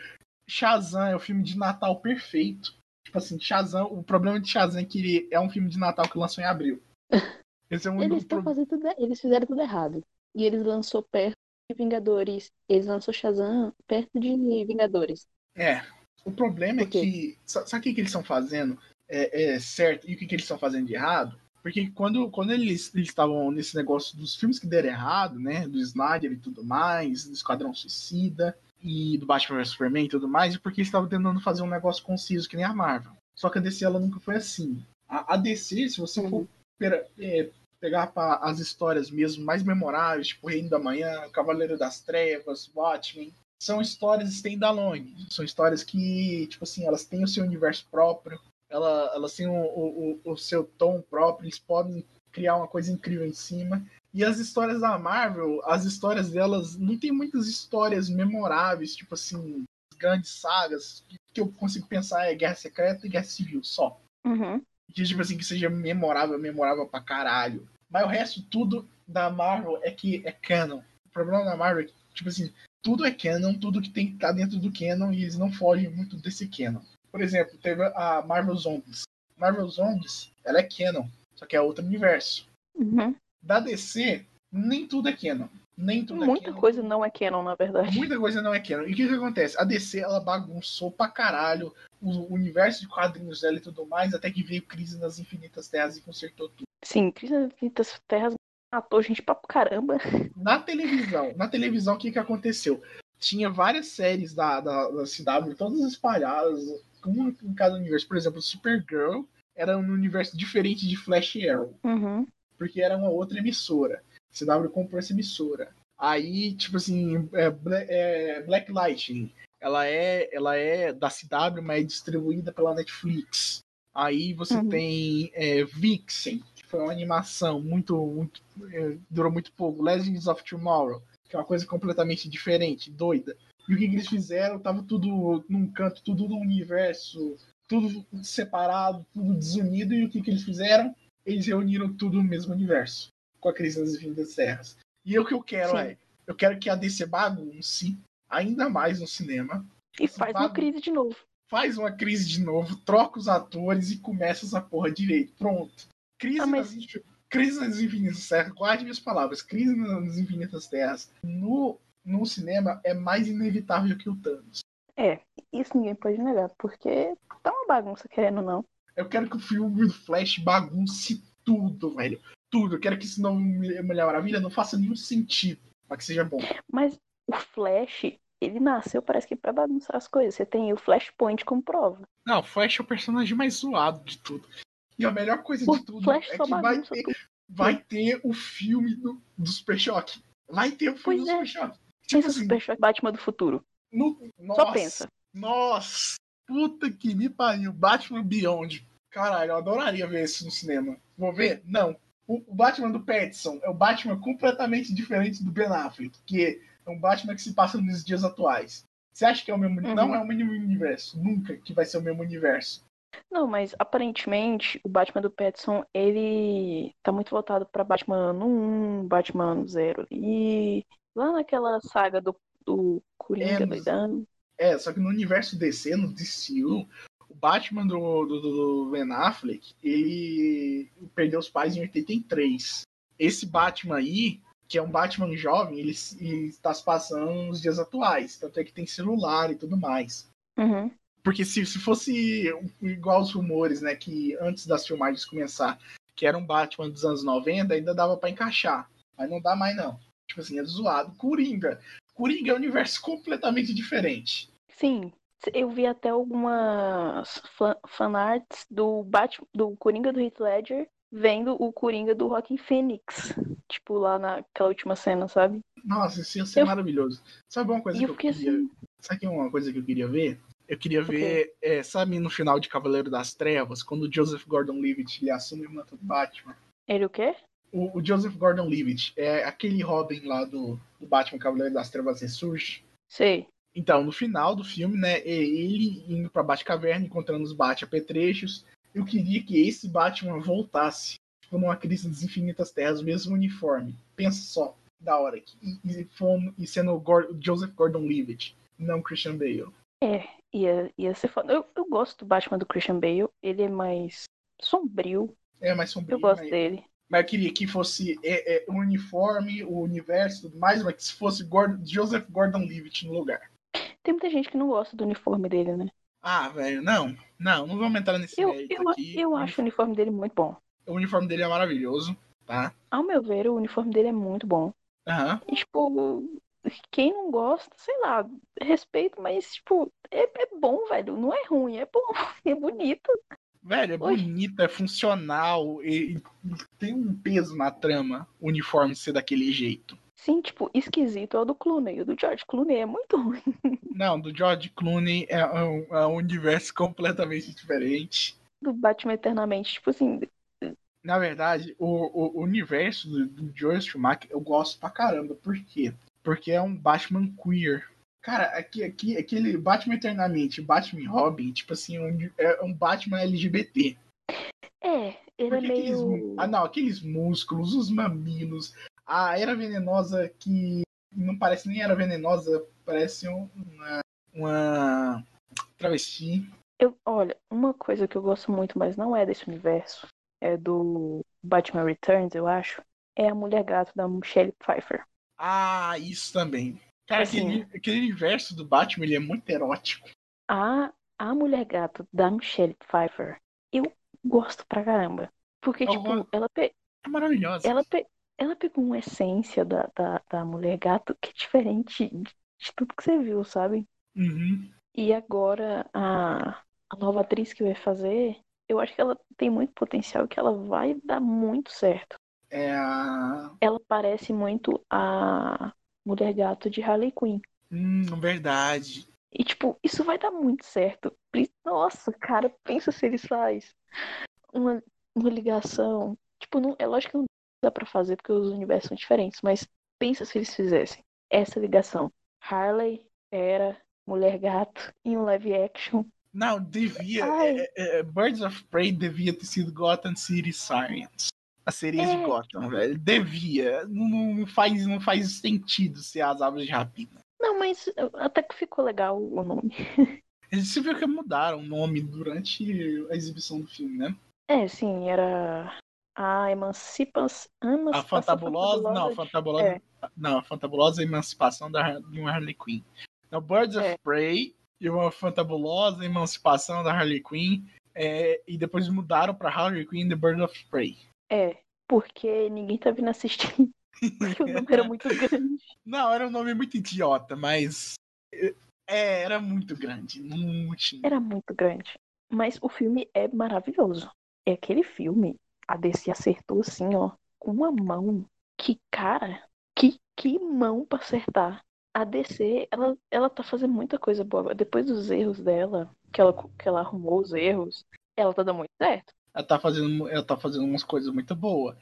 [SPEAKER 1] Shazam é o filme de Natal perfeito. Tipo assim, Shazam, o problema de Shazam é que ele é um filme de Natal que lançou em abril.
[SPEAKER 2] Esse é um eles, pro... tudo, eles fizeram tudo errado. E eles lançou perto de Vingadores. Eles lançou Shazam perto de Vingadores.
[SPEAKER 1] É. O problema é que. Sabe o que, que eles estão fazendo? É, é, certo e o que, que eles estão fazendo de errado? Porque quando, quando eles estavam nesse negócio dos filmes que deram errado, né? Do Snyder e tudo mais, do Esquadrão Suicida e do Batman vs Superman e tudo mais, porque eles estavam tentando fazer um negócio conciso que nem a Marvel. Só que a DC ela nunca foi assim. A, a DC, se você for pera, é, pegar pra, as histórias mesmo mais memoráveis, tipo Reino da Manhã, Cavaleiro das Trevas, Watchmen, são histórias standalone. São histórias que, tipo assim, elas têm o seu universo próprio, ela, elas têm o, o, o seu tom próprio, eles podem criar uma coisa incrível em cima. E as histórias da Marvel, as histórias delas, não tem muitas histórias memoráveis, tipo assim, grandes sagas. que eu consigo pensar é Guerra Secreta e Guerra Civil, só.
[SPEAKER 2] Uhum.
[SPEAKER 1] Que, tipo assim, que seja memorável, memorável pra caralho. Mas o resto, tudo da Marvel é que é canon. O problema da Marvel é que, tipo assim, tudo é canon, tudo que tem que estar tá dentro do canon e eles não fogem muito desse canon. Por exemplo, teve a Marvel Zombies. Marvel Zombies, ela é canon, só que é outro universo.
[SPEAKER 2] Uhum.
[SPEAKER 1] Da DC, nem tudo é canon. Nem tudo
[SPEAKER 2] é Muita
[SPEAKER 1] é canon.
[SPEAKER 2] coisa não é canon, na verdade.
[SPEAKER 1] Muita coisa não é canon. E o que, que acontece? A DC, ela bagunçou pra caralho o universo de quadrinhos dela e tudo mais, até que veio Crise nas Infinitas Terras e consertou tudo.
[SPEAKER 2] Sim, Crise nas Infinitas Terras matou gente pra caramba.
[SPEAKER 1] Na televisão, na televisão, o que, que aconteceu? Tinha várias séries da, da, da CW, todas espalhadas, um em cada universo. Por exemplo, Supergirl era um universo diferente de Flash Arrow.
[SPEAKER 2] Uhum.
[SPEAKER 1] Porque era uma outra emissora. CW comprou essa emissora. Aí, tipo assim, é, é, Black Lightning, ela é, ela é da CW, mas é distribuída pela Netflix. Aí você uhum. tem é, Vixen, que foi uma animação muito, muito é, durou muito pouco. Legends of Tomorrow, que é uma coisa completamente diferente, doida. E o que, que eles fizeram? Tava tudo num canto, tudo no universo, tudo separado, tudo desunido. E o que, que eles fizeram? Eles reuniram tudo no mesmo universo, com a crise das Vindas Terras. E o que eu quero Sim. é, eu quero que a DC bagunce ainda mais no cinema.
[SPEAKER 2] E faz uma crise de novo.
[SPEAKER 1] Faz uma crise de novo, troca os atores e começa essa porra direito. Pronto. Crise, ah, mas... nas, crise nas Infinitas Terras, guarde minhas palavras, crise nas Infinitas Terras. No no cinema é mais inevitável que o Thanos.
[SPEAKER 2] É, isso ninguém pode negar, porque tá uma bagunça, querendo ou não.
[SPEAKER 1] Eu quero que o filme do Flash bagunce tudo, velho. Tudo. Eu quero que isso não Mulher Maravilha não faça nenhum sentido, para que seja bom.
[SPEAKER 2] Mas o Flash, ele nasceu, parece que para bagunçar as coisas. Você tem o Flashpoint como prova.
[SPEAKER 1] Não, o Flash é o personagem mais zoado de tudo. E a melhor coisa o de tudo Flash é que vai ter, vai ter o filme do, do Super Choque. Vai ter o filme pois do é. Super Choque.
[SPEAKER 2] Tipo pensa assim, Super Choque Batman do futuro.
[SPEAKER 1] No, nossa, Só pensa. Nossa, puta que me pariu. Batman Beyond. Caralho, eu adoraria ver isso no cinema. Vou ver? Não. O, o Batman do Pattinson é o Batman completamente diferente do Ben Affleck, que é um Batman que se passa nos dias atuais. Você acha que é o mesmo? Uhum. Não é o mesmo universo. Nunca que vai ser o mesmo universo.
[SPEAKER 2] Não, mas aparentemente o Batman do Pattinson, ele tá muito voltado pra Batman ano 1, Batman ano 0 e lá naquela saga do, do Coringa é, doidão.
[SPEAKER 1] É, só que no universo DC, no DCU, o Batman do, do, do Ben Affleck, ele perdeu os pais em 83. Esse Batman aí, que é um Batman jovem, ele, está se passando nos dias atuais. Tanto é que tem celular e tudo mais.
[SPEAKER 2] Uhum.
[SPEAKER 1] Porque se, se fosse igual os rumores, né, que antes das filmagens começar, que era um Batman dos anos 90, ainda dava para encaixar. Mas não dá mais, não. Tipo assim, é zoado. Coringa. Coringa é um universo completamente diferente.
[SPEAKER 2] Sim. Eu vi até algumas fanarts do Batman, do Coringa do Heath Ledger vendo o Coringa do Rockin' Phoenix. Tipo, lá naquela última cena, sabe?
[SPEAKER 1] Nossa, isso ia ser eu... maravilhoso. Sabe uma coisa eu que eu queria. Assim... Sabe uma coisa que eu queria ver? Eu queria ver, okay. é, sabe, no final de Cavaleiro das Trevas, quando o Joseph Gordon-Levitt ele assume o manto do Batman.
[SPEAKER 2] Ele o quê?
[SPEAKER 1] O, o Joseph Gordon-Levitt é aquele Robin lá do, do Batman Cavaleiro das Trevas ressurge.
[SPEAKER 2] Sei.
[SPEAKER 1] Então, no final do filme, né, é ele indo pra Batcaverna, encontrando os Bat-apetrechos, eu queria que esse Batman voltasse, tipo, numa crise das infinitas terras, o mesmo uniforme. Pensa só, da hora. E, e, e sendo o Joseph Gordon-Levitt, não Christian Bale.
[SPEAKER 2] É, ia, ia ser foda. Eu, eu gosto do Batman do Christian Bale. Ele é mais sombrio.
[SPEAKER 1] É, mais sombrio.
[SPEAKER 2] Eu gosto mas, dele.
[SPEAKER 1] Mas eu queria que fosse é, é, o uniforme, o universo tudo mais, mas que se fosse Gordon, Joseph Gordon-Levitt no lugar.
[SPEAKER 2] Tem muita gente que não gosta do uniforme dele, né?
[SPEAKER 1] Ah, velho, não. Não, não vamos entrar nesse
[SPEAKER 2] eu, eu,
[SPEAKER 1] aqui.
[SPEAKER 2] Eu acho o uniforme dele muito bom.
[SPEAKER 1] O uniforme dele é maravilhoso, tá?
[SPEAKER 2] Ao meu ver, o uniforme dele é muito bom.
[SPEAKER 1] Aham. Uhum.
[SPEAKER 2] Tipo, quem não gosta, sei lá, respeito, mas, tipo, é, é bom, velho. Não é ruim, é bom, é bonito.
[SPEAKER 1] Velho, é Oi. bonito, é funcional e, e, tem um peso na trama o uniforme ser daquele jeito.
[SPEAKER 2] Sim, tipo, esquisito é o do Clooney. O do George Clooney é muito ruim.
[SPEAKER 1] Não, do George Clooney é um, é um universo completamente diferente.
[SPEAKER 2] Do Batman Eternamente, tipo assim.
[SPEAKER 1] Na verdade, o, o, universo do, do George Schumacher eu gosto pra caramba. Por quê? Porque é um Batman queer. Cara, aqui, aqui, aquele Batman Eternamente, Batman Robin, tipo assim, um, é um Batman LGBT.
[SPEAKER 2] É, ele é meio.
[SPEAKER 1] Aqueles, ah, não, aqueles músculos, os mamilos, a era venenosa que não parece nem era venenosa, parece uma, uma travesti.
[SPEAKER 2] Eu, olha, uma coisa que eu gosto muito, mas não é desse universo, é do Batman Returns, eu acho, é a mulher gato da Michelle Pfeiffer.
[SPEAKER 1] Ah, isso também. Cara, assim, aquele, aquele universo do Batman ele é muito erótico.
[SPEAKER 2] A, a mulher gato da Michelle Pfeiffer, eu gosto pra caramba. Porque, oh, tipo, ela. Pe...
[SPEAKER 1] É maravilhosa.
[SPEAKER 2] Ela, pe... ela pegou uma essência da, da, da mulher gato que é diferente de tudo que você viu, sabe?
[SPEAKER 1] Uhum.
[SPEAKER 2] E agora a, a nova atriz que vai fazer, eu acho que ela tem muito potencial que ela vai dar muito certo.
[SPEAKER 1] É a.
[SPEAKER 2] Ela parece muito a Mulher Gato de Harley Quinn.
[SPEAKER 1] Hum, verdade.
[SPEAKER 2] E, tipo, isso vai dar muito certo. Nossa, cara, pensa se eles fazem uma, uma ligação. Tipo, não, é lógico que não dá pra fazer porque os universos são diferentes, mas pensa se eles fizessem essa ligação. Harley era Mulher Gato em um live action.
[SPEAKER 1] Não, devia. É, é, Birds of Prey devia ter sido Gotham City Sirens as sereias é. de Gotham, velho. Devia. Não, não, faz, não faz sentido ser as árvores de rapina.
[SPEAKER 2] Não, mas até que ficou legal o nome.
[SPEAKER 1] Você viu que mudaram o nome durante a exibição do filme, né?
[SPEAKER 2] É, sim, era a Emancipação.
[SPEAKER 1] A Fantabulosa. Não, a Fantabulosa. É. Não, a Fantabulosa Emancipação da, de uma Harley Quinn. Então, Birds é. of Prey e uma Fantabulosa Emancipação da Harley Quinn. É, e depois mudaram pra Harley Quinn The Birds of Prey.
[SPEAKER 2] É, porque ninguém tá vindo assistir. Porque o nome era muito grande.
[SPEAKER 1] Não, era um nome muito idiota, mas. É, era muito grande. Tinha.
[SPEAKER 2] Era muito grande. Mas o filme é maravilhoso. É aquele filme, a DC acertou assim, ó, com uma mão. Que cara, que, que mão pra acertar. A DC, ela, ela tá fazendo muita coisa boa. Depois dos erros dela, que ela, que ela arrumou os erros, ela tá dando muito certo
[SPEAKER 1] ela tá fazendo, ela tá fazendo umas coisas muito boas.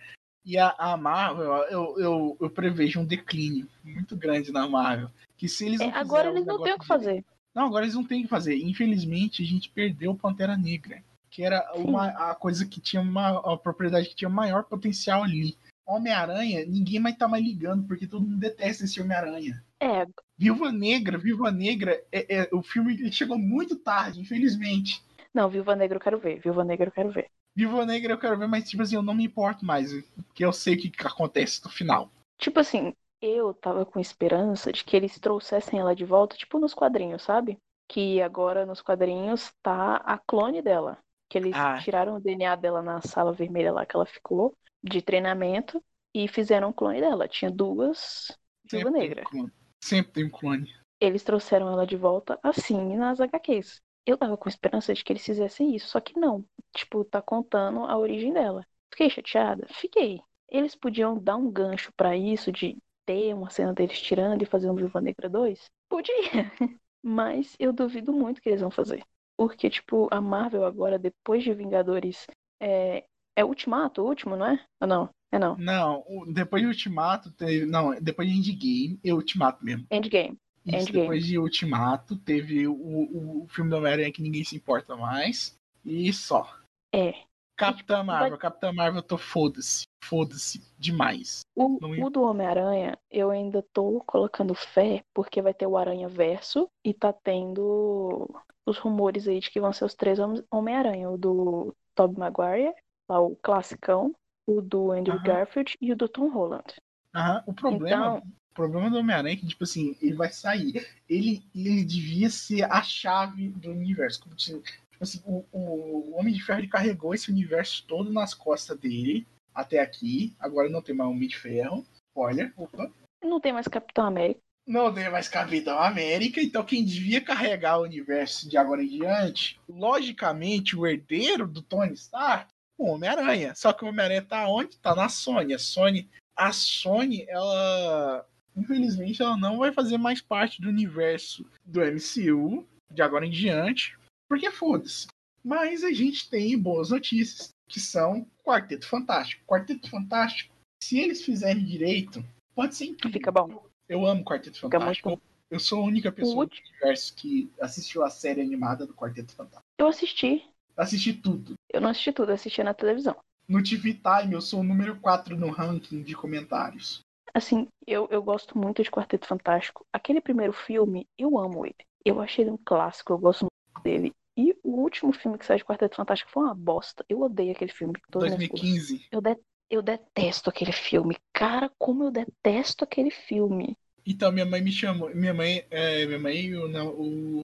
[SPEAKER 1] E a, a Marvel, eu, eu, eu, prevejo um declínio muito grande na Marvel. Que se eles
[SPEAKER 2] é, agora eles não têm o que fazer.
[SPEAKER 1] Não, agora eles não têm o que fazer. Infelizmente, a gente perdeu o Pantera Negra. Que era uma, a coisa que tinha uma a propriedade que tinha maior potencial ali. Homem-Aranha, ninguém mais tá mais ligando, porque todo mundo detesta esse Homem-Aranha.
[SPEAKER 2] É.
[SPEAKER 1] Viúva Negra, Viúva Negra, é, é, o filme chegou muito tarde, infelizmente.
[SPEAKER 2] Não, Viúva Negra eu quero ver, Viúva Negra eu quero ver.
[SPEAKER 1] Viúva Negra eu quero ver, mas tipo assim, eu não me importo mais, porque eu sei o que, que acontece no final.
[SPEAKER 2] Tipo assim, eu tava com esperança de que eles trouxessem ela de volta, tipo nos quadrinhos, sabe? Que agora nos quadrinhos tá a clone dela. Que eles ah. tiraram o DNA dela na sala vermelha lá que ela ficou de treinamento e fizeram um clone dela. Tinha duas Viúva Negra.
[SPEAKER 1] Um Sempre tem um clone.
[SPEAKER 2] Eles trouxeram ela de volta assim nas HQs. Eu tava com esperança de que eles fizessem isso, só que não. Tipo, tá contando a origem dela. Fiquei chateada? Fiquei. Eles podiam dar um gancho para isso, de ter uma cena deles tirando e fazer um Viúva Negra 2? Podia. Mas eu duvido muito que eles vão fazer. Porque, tipo, a Marvel agora, depois de Vingadores, é, é Ultimato, o último, não é? Ou não? É não.
[SPEAKER 1] Não, depois de Ultimato, teve, não, depois de Endgame, é Ultimato mesmo.
[SPEAKER 2] Endgame.
[SPEAKER 1] Isso,
[SPEAKER 2] Endgame.
[SPEAKER 1] depois de Ultimato, teve o, o, o filme do Homem-Aranha que ninguém se importa mais. E só.
[SPEAKER 2] É.
[SPEAKER 1] Capitã Marvel, vai... Capitã Marvel, eu tô foda-se. Foda-se demais.
[SPEAKER 2] O, Não... o do Homem-Aranha, eu ainda tô colocando fé, porque vai ter o Aranha Verso e tá tendo os rumores aí de que vão ser os três Homem-Aranha. O do Tobey Maguire, lá o classicão, o do Andrew -huh. Garfield e o do Tom Holland.
[SPEAKER 1] Aham, o problema. Então... O problema do Homem-Aranha é que, tipo assim, ele vai sair. Ele, ele devia ser a chave do universo. Como, tipo, assim, o, o, Homem de Ferro carregou esse universo todo nas costas dele até aqui. Agora não tem mais Homem de Ferro. Olha, opa.
[SPEAKER 2] Não tem mais Capitão América.
[SPEAKER 1] Não tem mais Capitão América, então quem devia carregar o universo de agora em diante, logicamente, o herdeiro do Tony Stark, o Homem-Aranha. Só que o Homem-Aranha tá onde? Tá na Sony. A Sony, a Sony, ela infelizmente ela não vai fazer mais parte do universo do MCU de agora em diante, porque foda-se. Mas a gente tem boas notícias, que são Quarteto Fantástico. Quarteto Fantástico, se eles fizerem direito, pode ser incrível.
[SPEAKER 2] Fica bom.
[SPEAKER 1] Eu amo Quarteto Fantástico. Eu sou a única pessoa do universo que assistiu a série animada do Quarteto Fantástico.
[SPEAKER 2] Eu assisti.
[SPEAKER 1] Assisti tudo.
[SPEAKER 2] Eu não assisti tudo, assisti na televisão.
[SPEAKER 1] No TV Time, eu sou o número 4 no ranking de comentários.
[SPEAKER 2] Assim, eu, eu gosto muito de Quarteto Fantástico. Aquele primeiro filme, eu amo ele. Eu achei ele um clássico, eu gosto muito dele. E o último filme que saiu de Quarteto Fantástico foi uma bosta. Eu odeio aquele filme.
[SPEAKER 1] 2015.
[SPEAKER 2] Eu, de, eu detesto aquele filme. Cara, como eu detesto aquele filme.
[SPEAKER 1] Então, minha mãe me chamou. Minha mãe, é, minha mãe e o, o,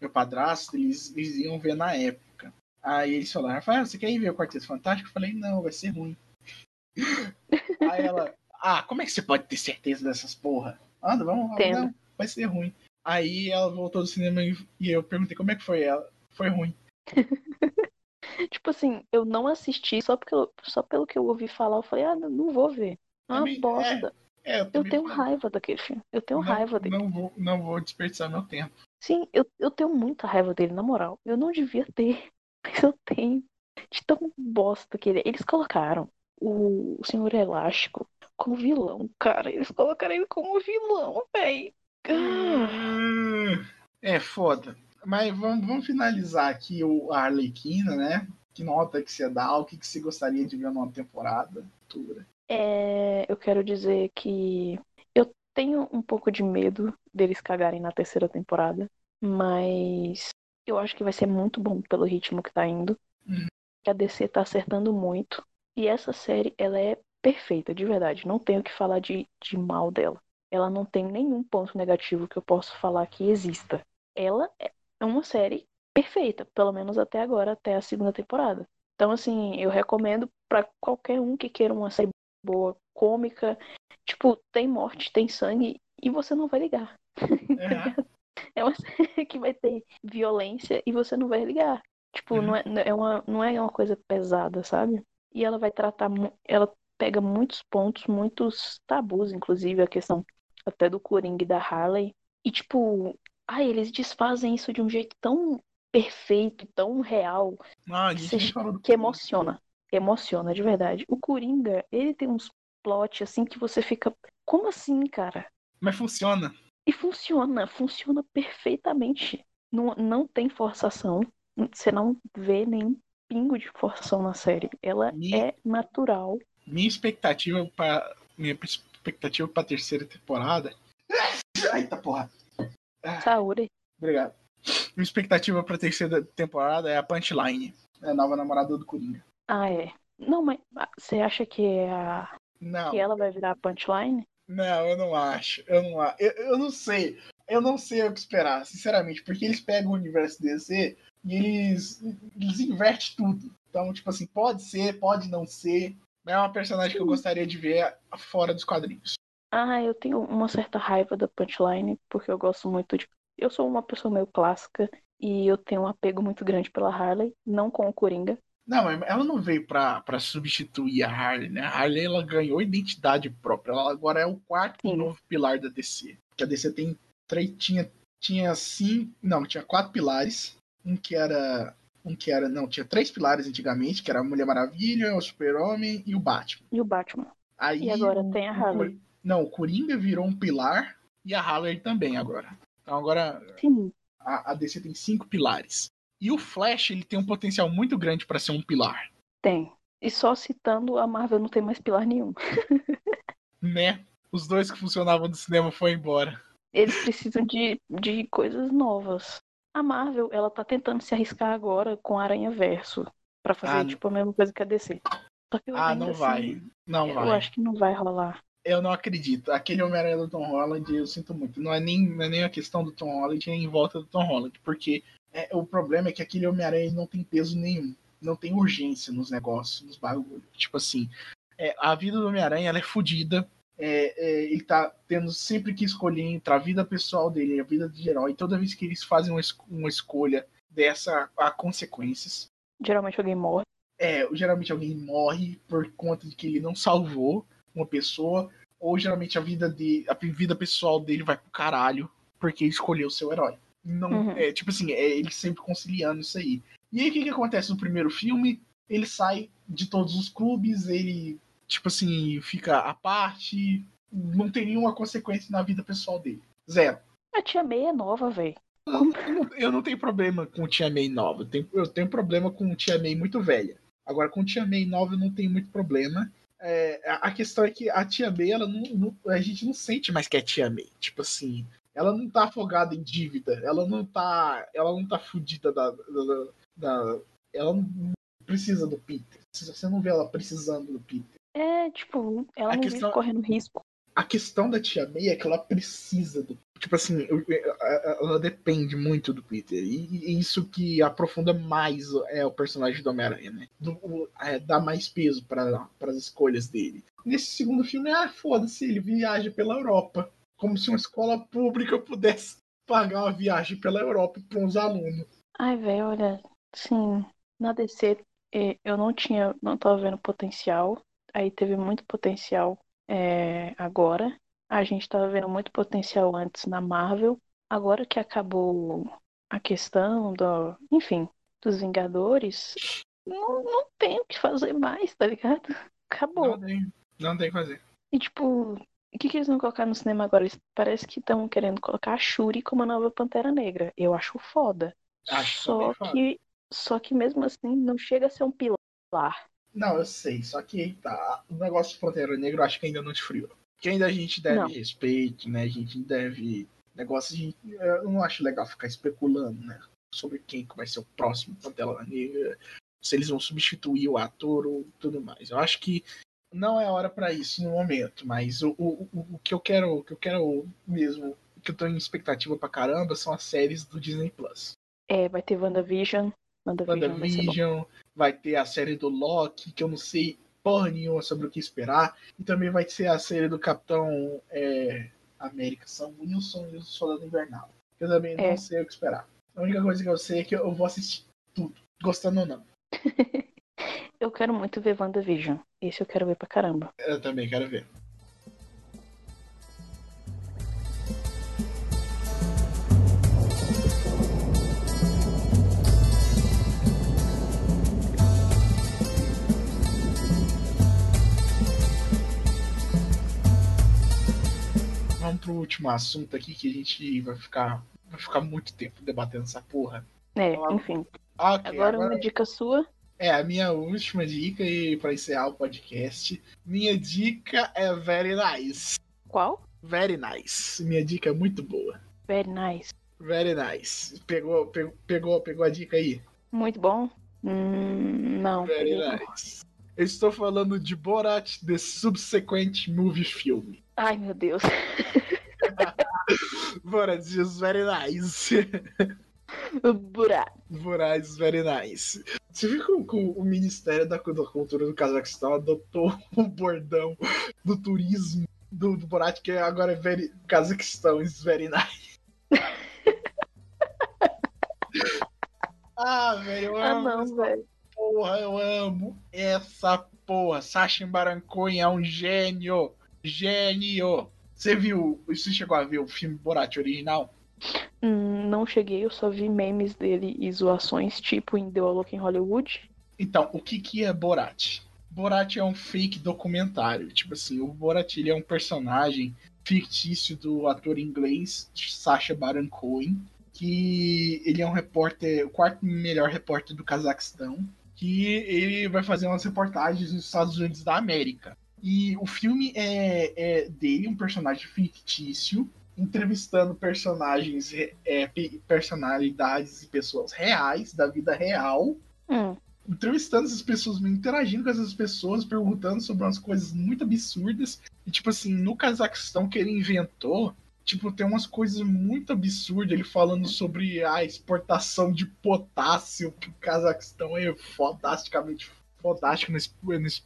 [SPEAKER 1] meu padrasto, eles, eles iam ver na época. Aí eles falaram, Rafael, você quer ir ver o Quarteto Fantástico? Eu falei, não, vai ser ruim. Aí ela, ah, como é que você pode ter certeza dessas porra? Anda, vamos, vamos não, vai ser ruim. Aí ela voltou do cinema e eu perguntei como é que foi ela foi ruim.
[SPEAKER 2] tipo assim, eu não assisti só, porque eu, só pelo que eu ouvi falar, eu falei, ah, não vou ver. É uma também, bosta. É, é, eu, eu, tenho raiva daquele filme. Eu tenho
[SPEAKER 1] não,
[SPEAKER 2] raiva dele.
[SPEAKER 1] Não vou, não vou desperdiçar meu tempo.
[SPEAKER 2] Sim, eu, eu tenho muita raiva dele, na moral. Eu não devia ter, mas eu tenho. De tão bosta que ele é. Eles colocaram o, Senhor Elástico como vilão, cara. Eles colocaram ele como vilão, velho.
[SPEAKER 1] Hum, é foda. Mas vamos, vamos finalizar aqui o a Arlequina, né? Que nota que você dá? O que, que você gostaria de ver numa temporada futura?
[SPEAKER 2] É, eu quero dizer que eu tenho um pouco de medo deles cagarem na terceira temporada, mas eu acho que vai ser muito bom pelo ritmo que tá indo. Uhum. A DC tá acertando muito. E essa série, ela é perfeita, de verdade. Não tenho que falar de, de mal dela. Ela não tem nenhum ponto negativo que eu possa falar que exista. Ela é é uma série perfeita, pelo menos até agora, até a segunda temporada. Então, assim, eu recomendo para qualquer um que queira uma série boa, cômica. Tipo, tem morte, tem sangue e você não vai ligar. É, é uma série que vai ter violência e você não vai ligar. Tipo, uhum. não, é, é uma, não é uma coisa pesada, sabe? E ela vai tratar. Ela pega muitos pontos, muitos tabus, inclusive a questão até do Coringa e da Harley. E, tipo, ah, eles desfazem isso de um jeito tão perfeito, tão real,
[SPEAKER 1] ah,
[SPEAKER 2] que, que emociona. Emociona, de verdade. O Coringa, ele tem uns plot assim que você fica. Como assim, cara?
[SPEAKER 1] Mas funciona.
[SPEAKER 2] E funciona, funciona perfeitamente. Não, não tem forçação. Você não vê nem pingo de forçação na série. Ela minha, é natural.
[SPEAKER 1] Minha expectativa para minha expectativa para terceira temporada. Eita porra.
[SPEAKER 2] Saúde.
[SPEAKER 1] Obrigado. Minha expectativa pra terceira temporada é a Punchline. É a nova namorada do Coringa.
[SPEAKER 2] Ah, é. Não, mas você acha que é a.
[SPEAKER 1] Não.
[SPEAKER 2] Que ela vai virar a Punchline?
[SPEAKER 1] Não, eu não acho. Eu não, eu, eu não sei. Eu não sei o que esperar, sinceramente, porque eles pegam o universo DC e eles, eles invertem tudo. Então, tipo assim, pode ser, pode não ser. É uma personagem que eu gostaria de ver fora dos quadrinhos.
[SPEAKER 2] Ah, eu tenho uma certa raiva da Punchline, porque eu gosto muito de. Eu sou uma pessoa meio clássica e eu tenho um apego muito grande pela Harley, não com o Coringa.
[SPEAKER 1] Não, ela não veio pra, pra substituir a Harley, né? A Harley ela ganhou identidade própria. Ela agora é o quarto Sim. novo pilar da DC. Que a DC tem três, tinha, tinha cinco. Não, tinha quatro pilares. Um que era. Um que era. Não, tinha três pilares antigamente, que era a Mulher Maravilha, o Super-Homem e o Batman.
[SPEAKER 2] E o Batman.
[SPEAKER 1] Aí,
[SPEAKER 2] e agora tem a Harley.
[SPEAKER 1] Não, o Coringa virou um pilar e a Harley também agora. Então agora
[SPEAKER 2] Sim.
[SPEAKER 1] A, a DC tem cinco pilares. E o Flash ele tem um potencial muito grande para ser um pilar.
[SPEAKER 2] Tem. E só citando, a Marvel não tem mais pilar nenhum.
[SPEAKER 1] né? Os dois que funcionavam no cinema foram embora.
[SPEAKER 2] Eles precisam de, de coisas novas. A Marvel, ela tá tentando se arriscar agora com Aranha Verso. para fazer, ah, tipo, a mesma coisa que a DC.
[SPEAKER 1] ah, não assim, vai. Não
[SPEAKER 2] eu
[SPEAKER 1] vai.
[SPEAKER 2] Eu acho que não vai rolar
[SPEAKER 1] eu não acredito. Aquele Homem-Aranha do Tom Holland, eu sinto muito. Não é nem, não é nem a questão do Tom Holland, é em volta do Tom Holland. Porque é, o problema é que aquele Homem-Aranha não tem peso nenhum. Não tem urgência nos negócios, nos bagulhos. Tipo assim, é, a vida do Homem-Aranha é fodida. É, é, ele tá tendo sempre que escolher entre a vida pessoal dele e a vida de herói. Toda vez que eles fazem uma, uma escolha dessa, há consequências.
[SPEAKER 2] Geralmente alguém morre.
[SPEAKER 1] É, geralmente alguém morre por conta de que ele não salvou uma pessoa, ou geralmente a vida de a vida pessoal dele vai pro caralho porque ele escolheu o seu herói. Não, uhum. é, tipo assim, é ele sempre conciliando isso aí. E aí o que, que acontece no primeiro filme? Ele sai de todos os clubes, ele, tipo assim, fica à parte, não tem nenhuma consequência na vida pessoal dele. Zero.
[SPEAKER 2] A tia May é nova, velho.
[SPEAKER 1] Eu, eu, não tenho problema com tia May nova. Eu tenho, eu tenho problema com tia May muito velha. Agora, com tia May nova, eu não tenho muito problema. É, a questão é que a tia May, ela não, não, a gente não sente mais que é tia May. Tipo assim, ela não tá afogada em dívida, ela não tá, ela não tá fudida da, da, da, ela não precisa do Peter. Você não vê ela precisando do Peter.
[SPEAKER 2] É, tipo, ela a não questão, vive correndo risco
[SPEAKER 1] a questão da Tia May é que ela precisa do. Tipo assim, ela depende muito do Peter. E isso que aprofunda mais é o personagem do Homem-Aranha, né? Do, é, dá mais peso para as escolhas dele. Nesse segundo filme, ah, foda-se, ele viaja pela Europa. Como se uma escola pública pudesse pagar uma viagem pela Europa para uns alunos.
[SPEAKER 2] Ai, velho, olha, sim, na DC é, eu não tinha, não tava vendo potencial. Aí teve muito potencial é, agora. A gente estava vendo muito potencial antes na Marvel. Agora que acabou a questão do, enfim, dos Vingadores, não, não tem o que fazer mais, tá ligado? Acabou.
[SPEAKER 1] Não tem, não tem o que fazer.
[SPEAKER 2] E tipo, o que, que eles vão colocar no cinema agora? parece que estão querendo colocar a Shuri como a nova Pantera Negra. Eu acho foda.
[SPEAKER 1] Acho
[SPEAKER 2] só que, só que mesmo assim não chega a ser um pilar.
[SPEAKER 1] Não, eu sei, só que tá, o negócio do Pantera Negra eu acho que ainda não esfriou. Que ainda a gente deve não. respeito, né? A gente deve. Negócio de. Eu não acho legal ficar especulando, né? Sobre quem vai ser o próximo Pantera Negra, se eles vão substituir o ator ou tudo mais. Eu acho que não é hora para isso no momento, mas o, o, o, o, que eu quero, o que eu quero mesmo, que eu tô em expectativa pra caramba são as séries do Disney Plus.
[SPEAKER 2] É, vai ter WandaVision,
[SPEAKER 1] WandaVision, WandaVision vai, vai, ter a série do Loki, que eu não sei porra nenhuma sobre o que esperar. E também vai ter a série do Capitão é, América, São Wilson e o Soldado Invernal. Eu também é. não sei o que esperar. A única coisa que eu sei é que eu vou assistir tudo, gostando ou não.
[SPEAKER 2] eu quero muito ver WandaVision. Esse eu quero ver pra caramba.
[SPEAKER 1] Eu também quero ver. Vamos pro último assunto aqui que a gente vai ficar, vai ficar muito tempo debatendo essa porra.
[SPEAKER 2] É, então, enfim. Ah, okay, agora, agora, uma dica sua.
[SPEAKER 1] É, a minha última dica, e para encerrar o podcast, minha dica é Very Nice.
[SPEAKER 2] Qual?
[SPEAKER 1] Very Nice. Minha dica é muito boa.
[SPEAKER 2] Very nice.
[SPEAKER 1] Very nice. Pegou, pegou, pegou, pegou a dica aí?
[SPEAKER 2] Muito bom? Hum, não.
[SPEAKER 1] Very nice. Eu estou falando de Borat, The Subsequent Movie Film.
[SPEAKER 2] Ai, meu Deus.
[SPEAKER 1] Borat is very nice.
[SPEAKER 2] Borat.
[SPEAKER 1] Borat is very nice. Você viu que o Ministério da Cultura do Cazaquistão adotou o bordão do turismo do, do Borat, que agora é very, Cazaquistão is very nice. ah, velho, eu
[SPEAKER 2] ah, amo. Ah, não, velho.
[SPEAKER 1] Porra, eu amo essa porra. Sacha Baron é um gênio. Gênio. Você viu, você chegou a ver o filme Borat original?
[SPEAKER 2] Hum, não cheguei, eu só vi memes dele e zoações, tipo em The Look in Hollywood.
[SPEAKER 1] Então, o que que é Borat? Borat é um fake documentário. Tipo assim, o Borat ele é um personagem fictício do ator inglês Sacha Baron Cohen, que ele é um repórter, o quarto melhor repórter do Cazaquistão, que ele vai fazer umas reportagens nos Estados Unidos da América. E o filme é, é dele, um personagem fictício, entrevistando personagens, é, personalidades e pessoas reais, da vida real.
[SPEAKER 2] Hum.
[SPEAKER 1] Entrevistando essas pessoas, interagindo com essas pessoas, perguntando sobre umas coisas muito absurdas. E, tipo assim, no Cazaquistão que ele inventou, tipo, tem umas coisas muito absurdas. Ele falando sobre a exportação de potássio, que o Cazaquistão é fodasticamente fodástico nesse, nesse,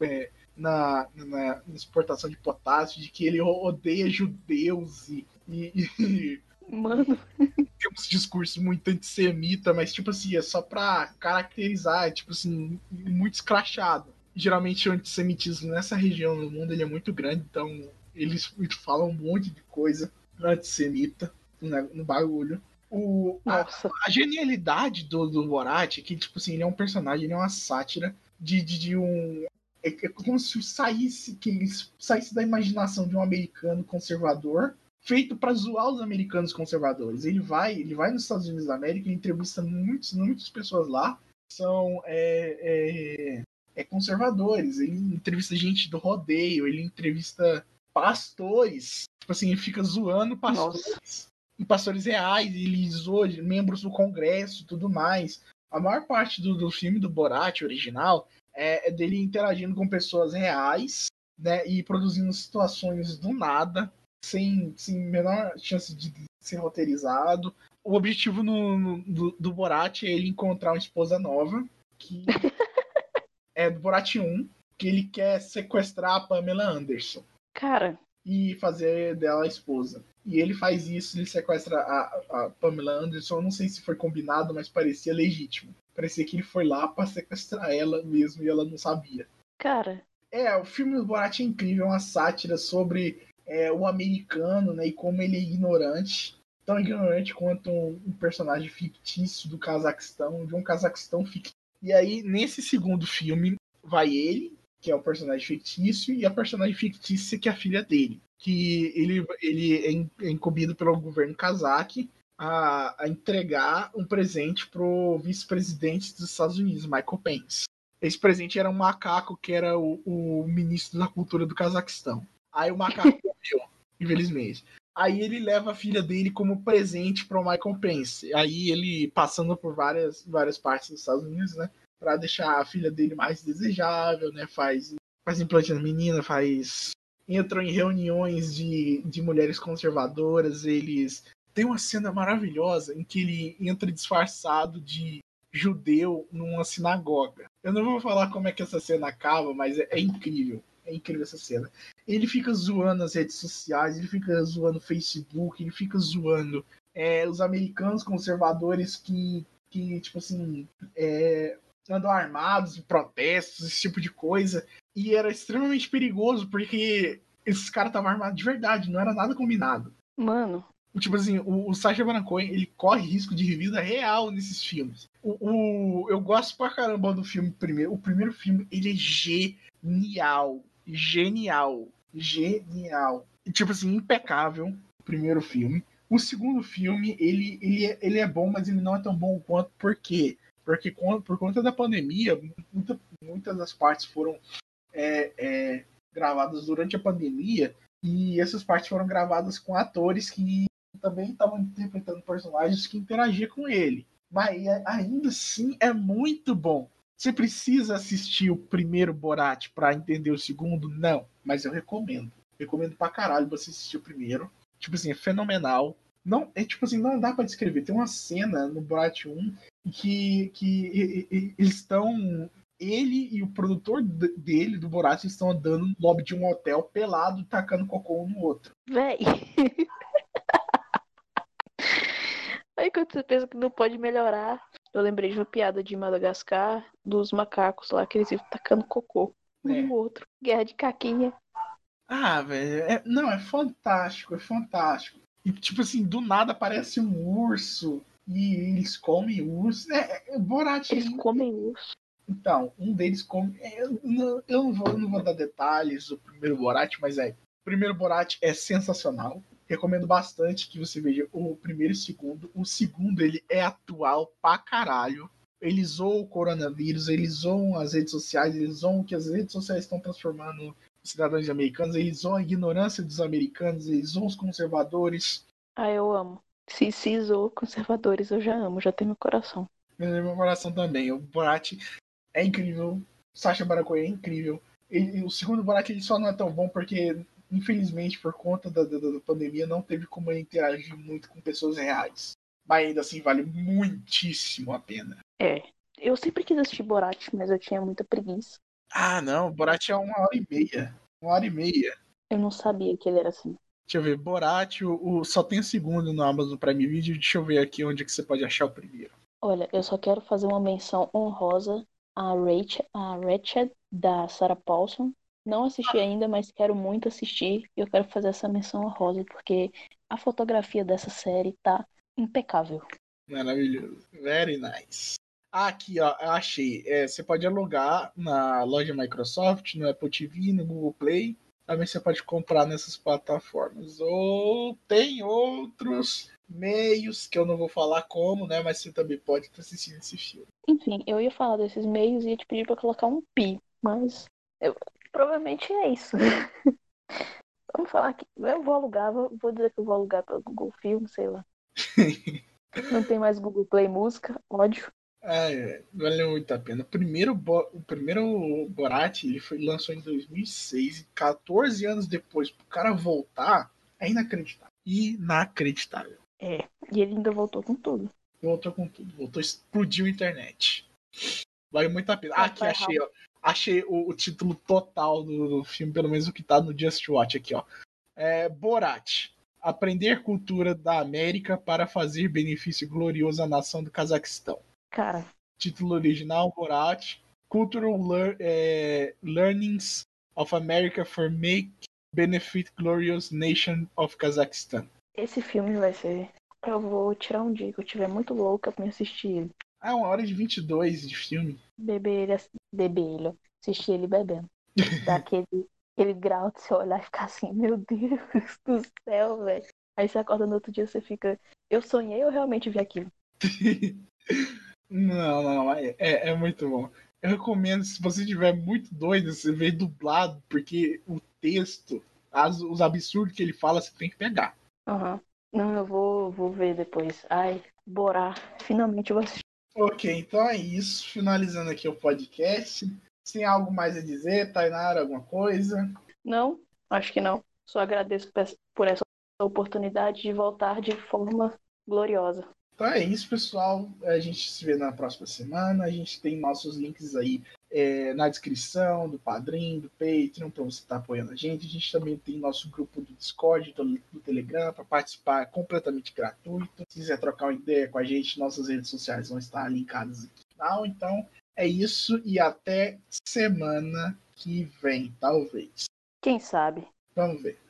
[SPEAKER 1] na, na, exportação de potássio, de que ele odeia judeus e. e, e
[SPEAKER 2] Mano.
[SPEAKER 1] Tem uns discursos muito antissemita, mas, tipo assim, é só pra caracterizar, tipo assim, muito escrachado. Geralmente o antissemitismo nessa região do mundo ele é muito grande, então eles falam um monte de coisa antissemita no, no bagulho. O, a, a, genialidade do, do Borat é que, tipo assim, ele é um personagem, ele é uma sátira de, de, de um é, é como se saísse, que saísse da imaginação de um americano conservador feito para zoar os americanos conservadores. Ele vai, ele vai nos Estados Unidos da América, ele entrevista muitos, muitas pessoas lá são é, é, é, conservadores. Ele entrevista gente do rodeio, ele entrevista pastores. Tipo assim, ele fica zoando pastores. Nossa. E pastores reais, ele zoa membros do Congresso tudo mais. A maior parte do, do filme do Borat original é, é dele interagindo com pessoas reais, né? E produzindo situações do nada, sem, sem menor chance de ser roteirizado. O objetivo no, no do, do Borat é ele encontrar uma esposa nova, que é do Borat 1, que ele quer sequestrar a Pamela Anderson.
[SPEAKER 2] Cara.
[SPEAKER 1] E fazer dela a esposa. E ele faz isso, ele sequestra a, a Pamela Anderson. Eu não sei se foi combinado, mas parecia legítimo. Parecia que ele foi lá pra sequestrar ela mesmo e ela não sabia.
[SPEAKER 2] Cara.
[SPEAKER 1] É, o filme do Borat é incrível, é uma sátira sobre é, o americano, né, e como ele é ignorante. Tão ignorante quanto um, um personagem fictício do Cazaquistão, de um Cazaquistão fictício. E aí, nesse segundo filme, vai ele, que é o personagem fictício, e a personagem fictícia que é a filha dele. Que ele, ele é, é incumbido pelo governo cazaque a, a entregar um presente pro vice-presidente dos Estados Unidos, Michael Pence. Esse presente era um macaco que era o, o ministro da cultura do Cazaquistão. Aí o macaco morreu, infelizmente. Aí ele leva a filha dele como presente para o Michael Pence. Aí ele passando por várias, várias partes dos Estados Unidos, né? Para deixar a filha dele mais desejável, né? Faz, faz implante na menina, faz. Entram em reuniões de, de mulheres conservadoras, eles tem uma cena maravilhosa em que ele entra disfarçado de judeu numa sinagoga. Eu não vou falar como é que essa cena acaba, mas é, é incrível. É incrível essa cena. Ele fica zoando as redes sociais, ele fica zoando o Facebook, ele fica zoando é, os americanos conservadores que, que tipo assim, é, andam armados em protestos, esse tipo de coisa. E era extremamente perigoso porque esses caras estavam armados de verdade, não era nada combinado.
[SPEAKER 2] Mano,
[SPEAKER 1] Tipo assim, o, o Sacha Baron Cohen, ele corre risco de vida real nesses filmes. O, o, eu gosto pra caramba do filme primeiro. O primeiro filme, ele é genial. Genial. Genial. Tipo assim, impecável. O primeiro filme. O segundo filme, ele, ele, é, ele é bom, mas ele não é tão bom quanto. Por quê? Porque por conta da pandemia, muita, muitas das partes foram é, é, gravadas durante a pandemia e essas partes foram gravadas com atores que também estavam interpretando personagens que interagiam com ele. Mas ainda assim é muito bom. Você precisa assistir o primeiro Borat para entender o segundo? Não, mas eu recomendo. Recomendo pra caralho você assistir o primeiro. Tipo assim, é fenomenal. Não, é tipo assim, não dá para descrever. Tem uma cena no Borat 1 que, que e, e, eles estão. Ele e o produtor dele, do Borat, estão andando no lobby de um hotel pelado, tacando cocô um no outro.
[SPEAKER 2] Véi. Aí quando você pensa que não pode melhorar, eu lembrei de uma piada de Madagascar, dos macacos lá, que eles iam tacando cocô um é. no outro. Guerra de caquinha.
[SPEAKER 1] Ah, velho, é, não, é fantástico, é fantástico. E, tipo assim, do nada aparece um urso e eles comem urso. É, é Borat.
[SPEAKER 2] Eles comem urso.
[SPEAKER 1] Então, um deles come. É, eu, não, eu, não vou, eu não vou dar detalhes do primeiro Borat, mas é. O primeiro Borat é sensacional. Recomendo bastante que você veja o primeiro e o segundo. O segundo, ele é atual pra caralho. Eles zoam o coronavírus, eles zoam as redes sociais, eles zoam o que as redes sociais estão transformando cidadãos americanos, eles zoam a ignorância dos americanos, eles zoam os conservadores.
[SPEAKER 2] Ah, eu amo. Se, se zoam conservadores, eu já amo, já tem meu coração.
[SPEAKER 1] Meu coração também. O Borat é incrível. Sacha Baron Cohen é incrível. Ele, o segundo Borat ele só não é tão bom porque infelizmente, por conta da, da, da pandemia, não teve como interagir muito com pessoas reais. Mas ainda assim, vale muitíssimo a pena.
[SPEAKER 2] É. Eu sempre quis assistir Borat, mas eu tinha muita preguiça.
[SPEAKER 1] Ah, não. Borat é uma hora e meia. Uma hora e meia.
[SPEAKER 2] Eu não sabia que ele era assim.
[SPEAKER 1] Deixa eu ver. Borat, o, o só tem o segundo no Amazon Prime Video. Deixa eu ver aqui onde que você pode achar o primeiro.
[SPEAKER 2] Olha, eu só quero fazer uma menção honrosa a Rachel, a Rachel da Sarah Paulson, não assisti ainda, mas quero muito assistir. E eu quero fazer essa menção honrosa, porque a fotografia dessa série tá impecável.
[SPEAKER 1] Maravilhoso. Very nice. Aqui, ó, eu achei. É, você pode alugar na loja Microsoft, no Apple TV, no Google Play. Também você pode comprar nessas plataformas. Ou tem outros meios que eu não vou falar como, né? Mas você também pode estar assistindo esse filme.
[SPEAKER 2] Enfim, eu ia falar desses meios e ia te pedir para colocar um pi, mas eu, provavelmente é isso. Vamos falar que eu vou alugar, vou, dizer que eu vou alugar pelo Google Film, sei lá. Não tem mais Google Play Música, ódio.
[SPEAKER 1] Ah, é, valeu muito a pena. O primeiro, o primeiro Borat ele foi lançou em 2006 e 14 anos depois, pro cara voltar, é inacreditável. Inacreditável.
[SPEAKER 2] É, e ele ainda voltou com tudo.
[SPEAKER 1] Voltou com tudo. Voltou, explodiu a internet. Vale muito a pena. Ah, aqui achei, ó achei o, o título total do, do, filme, pelo menos o que tá no Just Watch aqui, ó. É Borat. Aprender cultura da América para fazer benefício glorioso à nação do Cazaquistão.
[SPEAKER 2] Cara.
[SPEAKER 1] Título original, Borat. Cultural lear, é, Learnings of America for Make Benefit Glorious Nation of Kazakhstan.
[SPEAKER 2] Esse filme vai ser. Eu vou tirar um dia que eu estiver muito louca pra me assistir ele.
[SPEAKER 1] Ah, uma hora e 22 de filme.
[SPEAKER 2] Beber ele, beber ele, assistir ele bebendo. Daquele aquele grau de você olhar e ficar assim, meu Deus do céu, velho. Aí você acorda no outro dia você fica, eu sonhei ou realmente vi aquilo?
[SPEAKER 1] não, não, é, é, é muito bom. Eu recomendo, se você estiver muito doido, você vê dublado, porque o texto, as, os absurdos que ele fala, você tem que pegar.
[SPEAKER 2] Aham. Uhum. Não, eu vou, vou ver depois. Ai, Borá, finalmente eu vou assistir.
[SPEAKER 1] Ok, então é isso. Finalizando aqui o podcast. Tem algo mais a dizer, Tainara? Alguma coisa?
[SPEAKER 2] Não, acho que não. Só agradeço por essa oportunidade de voltar de forma gloriosa.
[SPEAKER 1] Então é isso, pessoal. A gente se vê na próxima semana. A gente tem nossos links aí é, na descrição do Padrim, do Patreon, para você estar tá apoiando a gente. A gente também tem nosso grupo do Discord, do, do Telegram, para participar completamente gratuito. Se quiser trocar uma ideia com a gente, nossas redes sociais vão estar linkadas aqui no final. Então é isso e até semana que vem, talvez.
[SPEAKER 2] Quem sabe?
[SPEAKER 1] Vamos ver.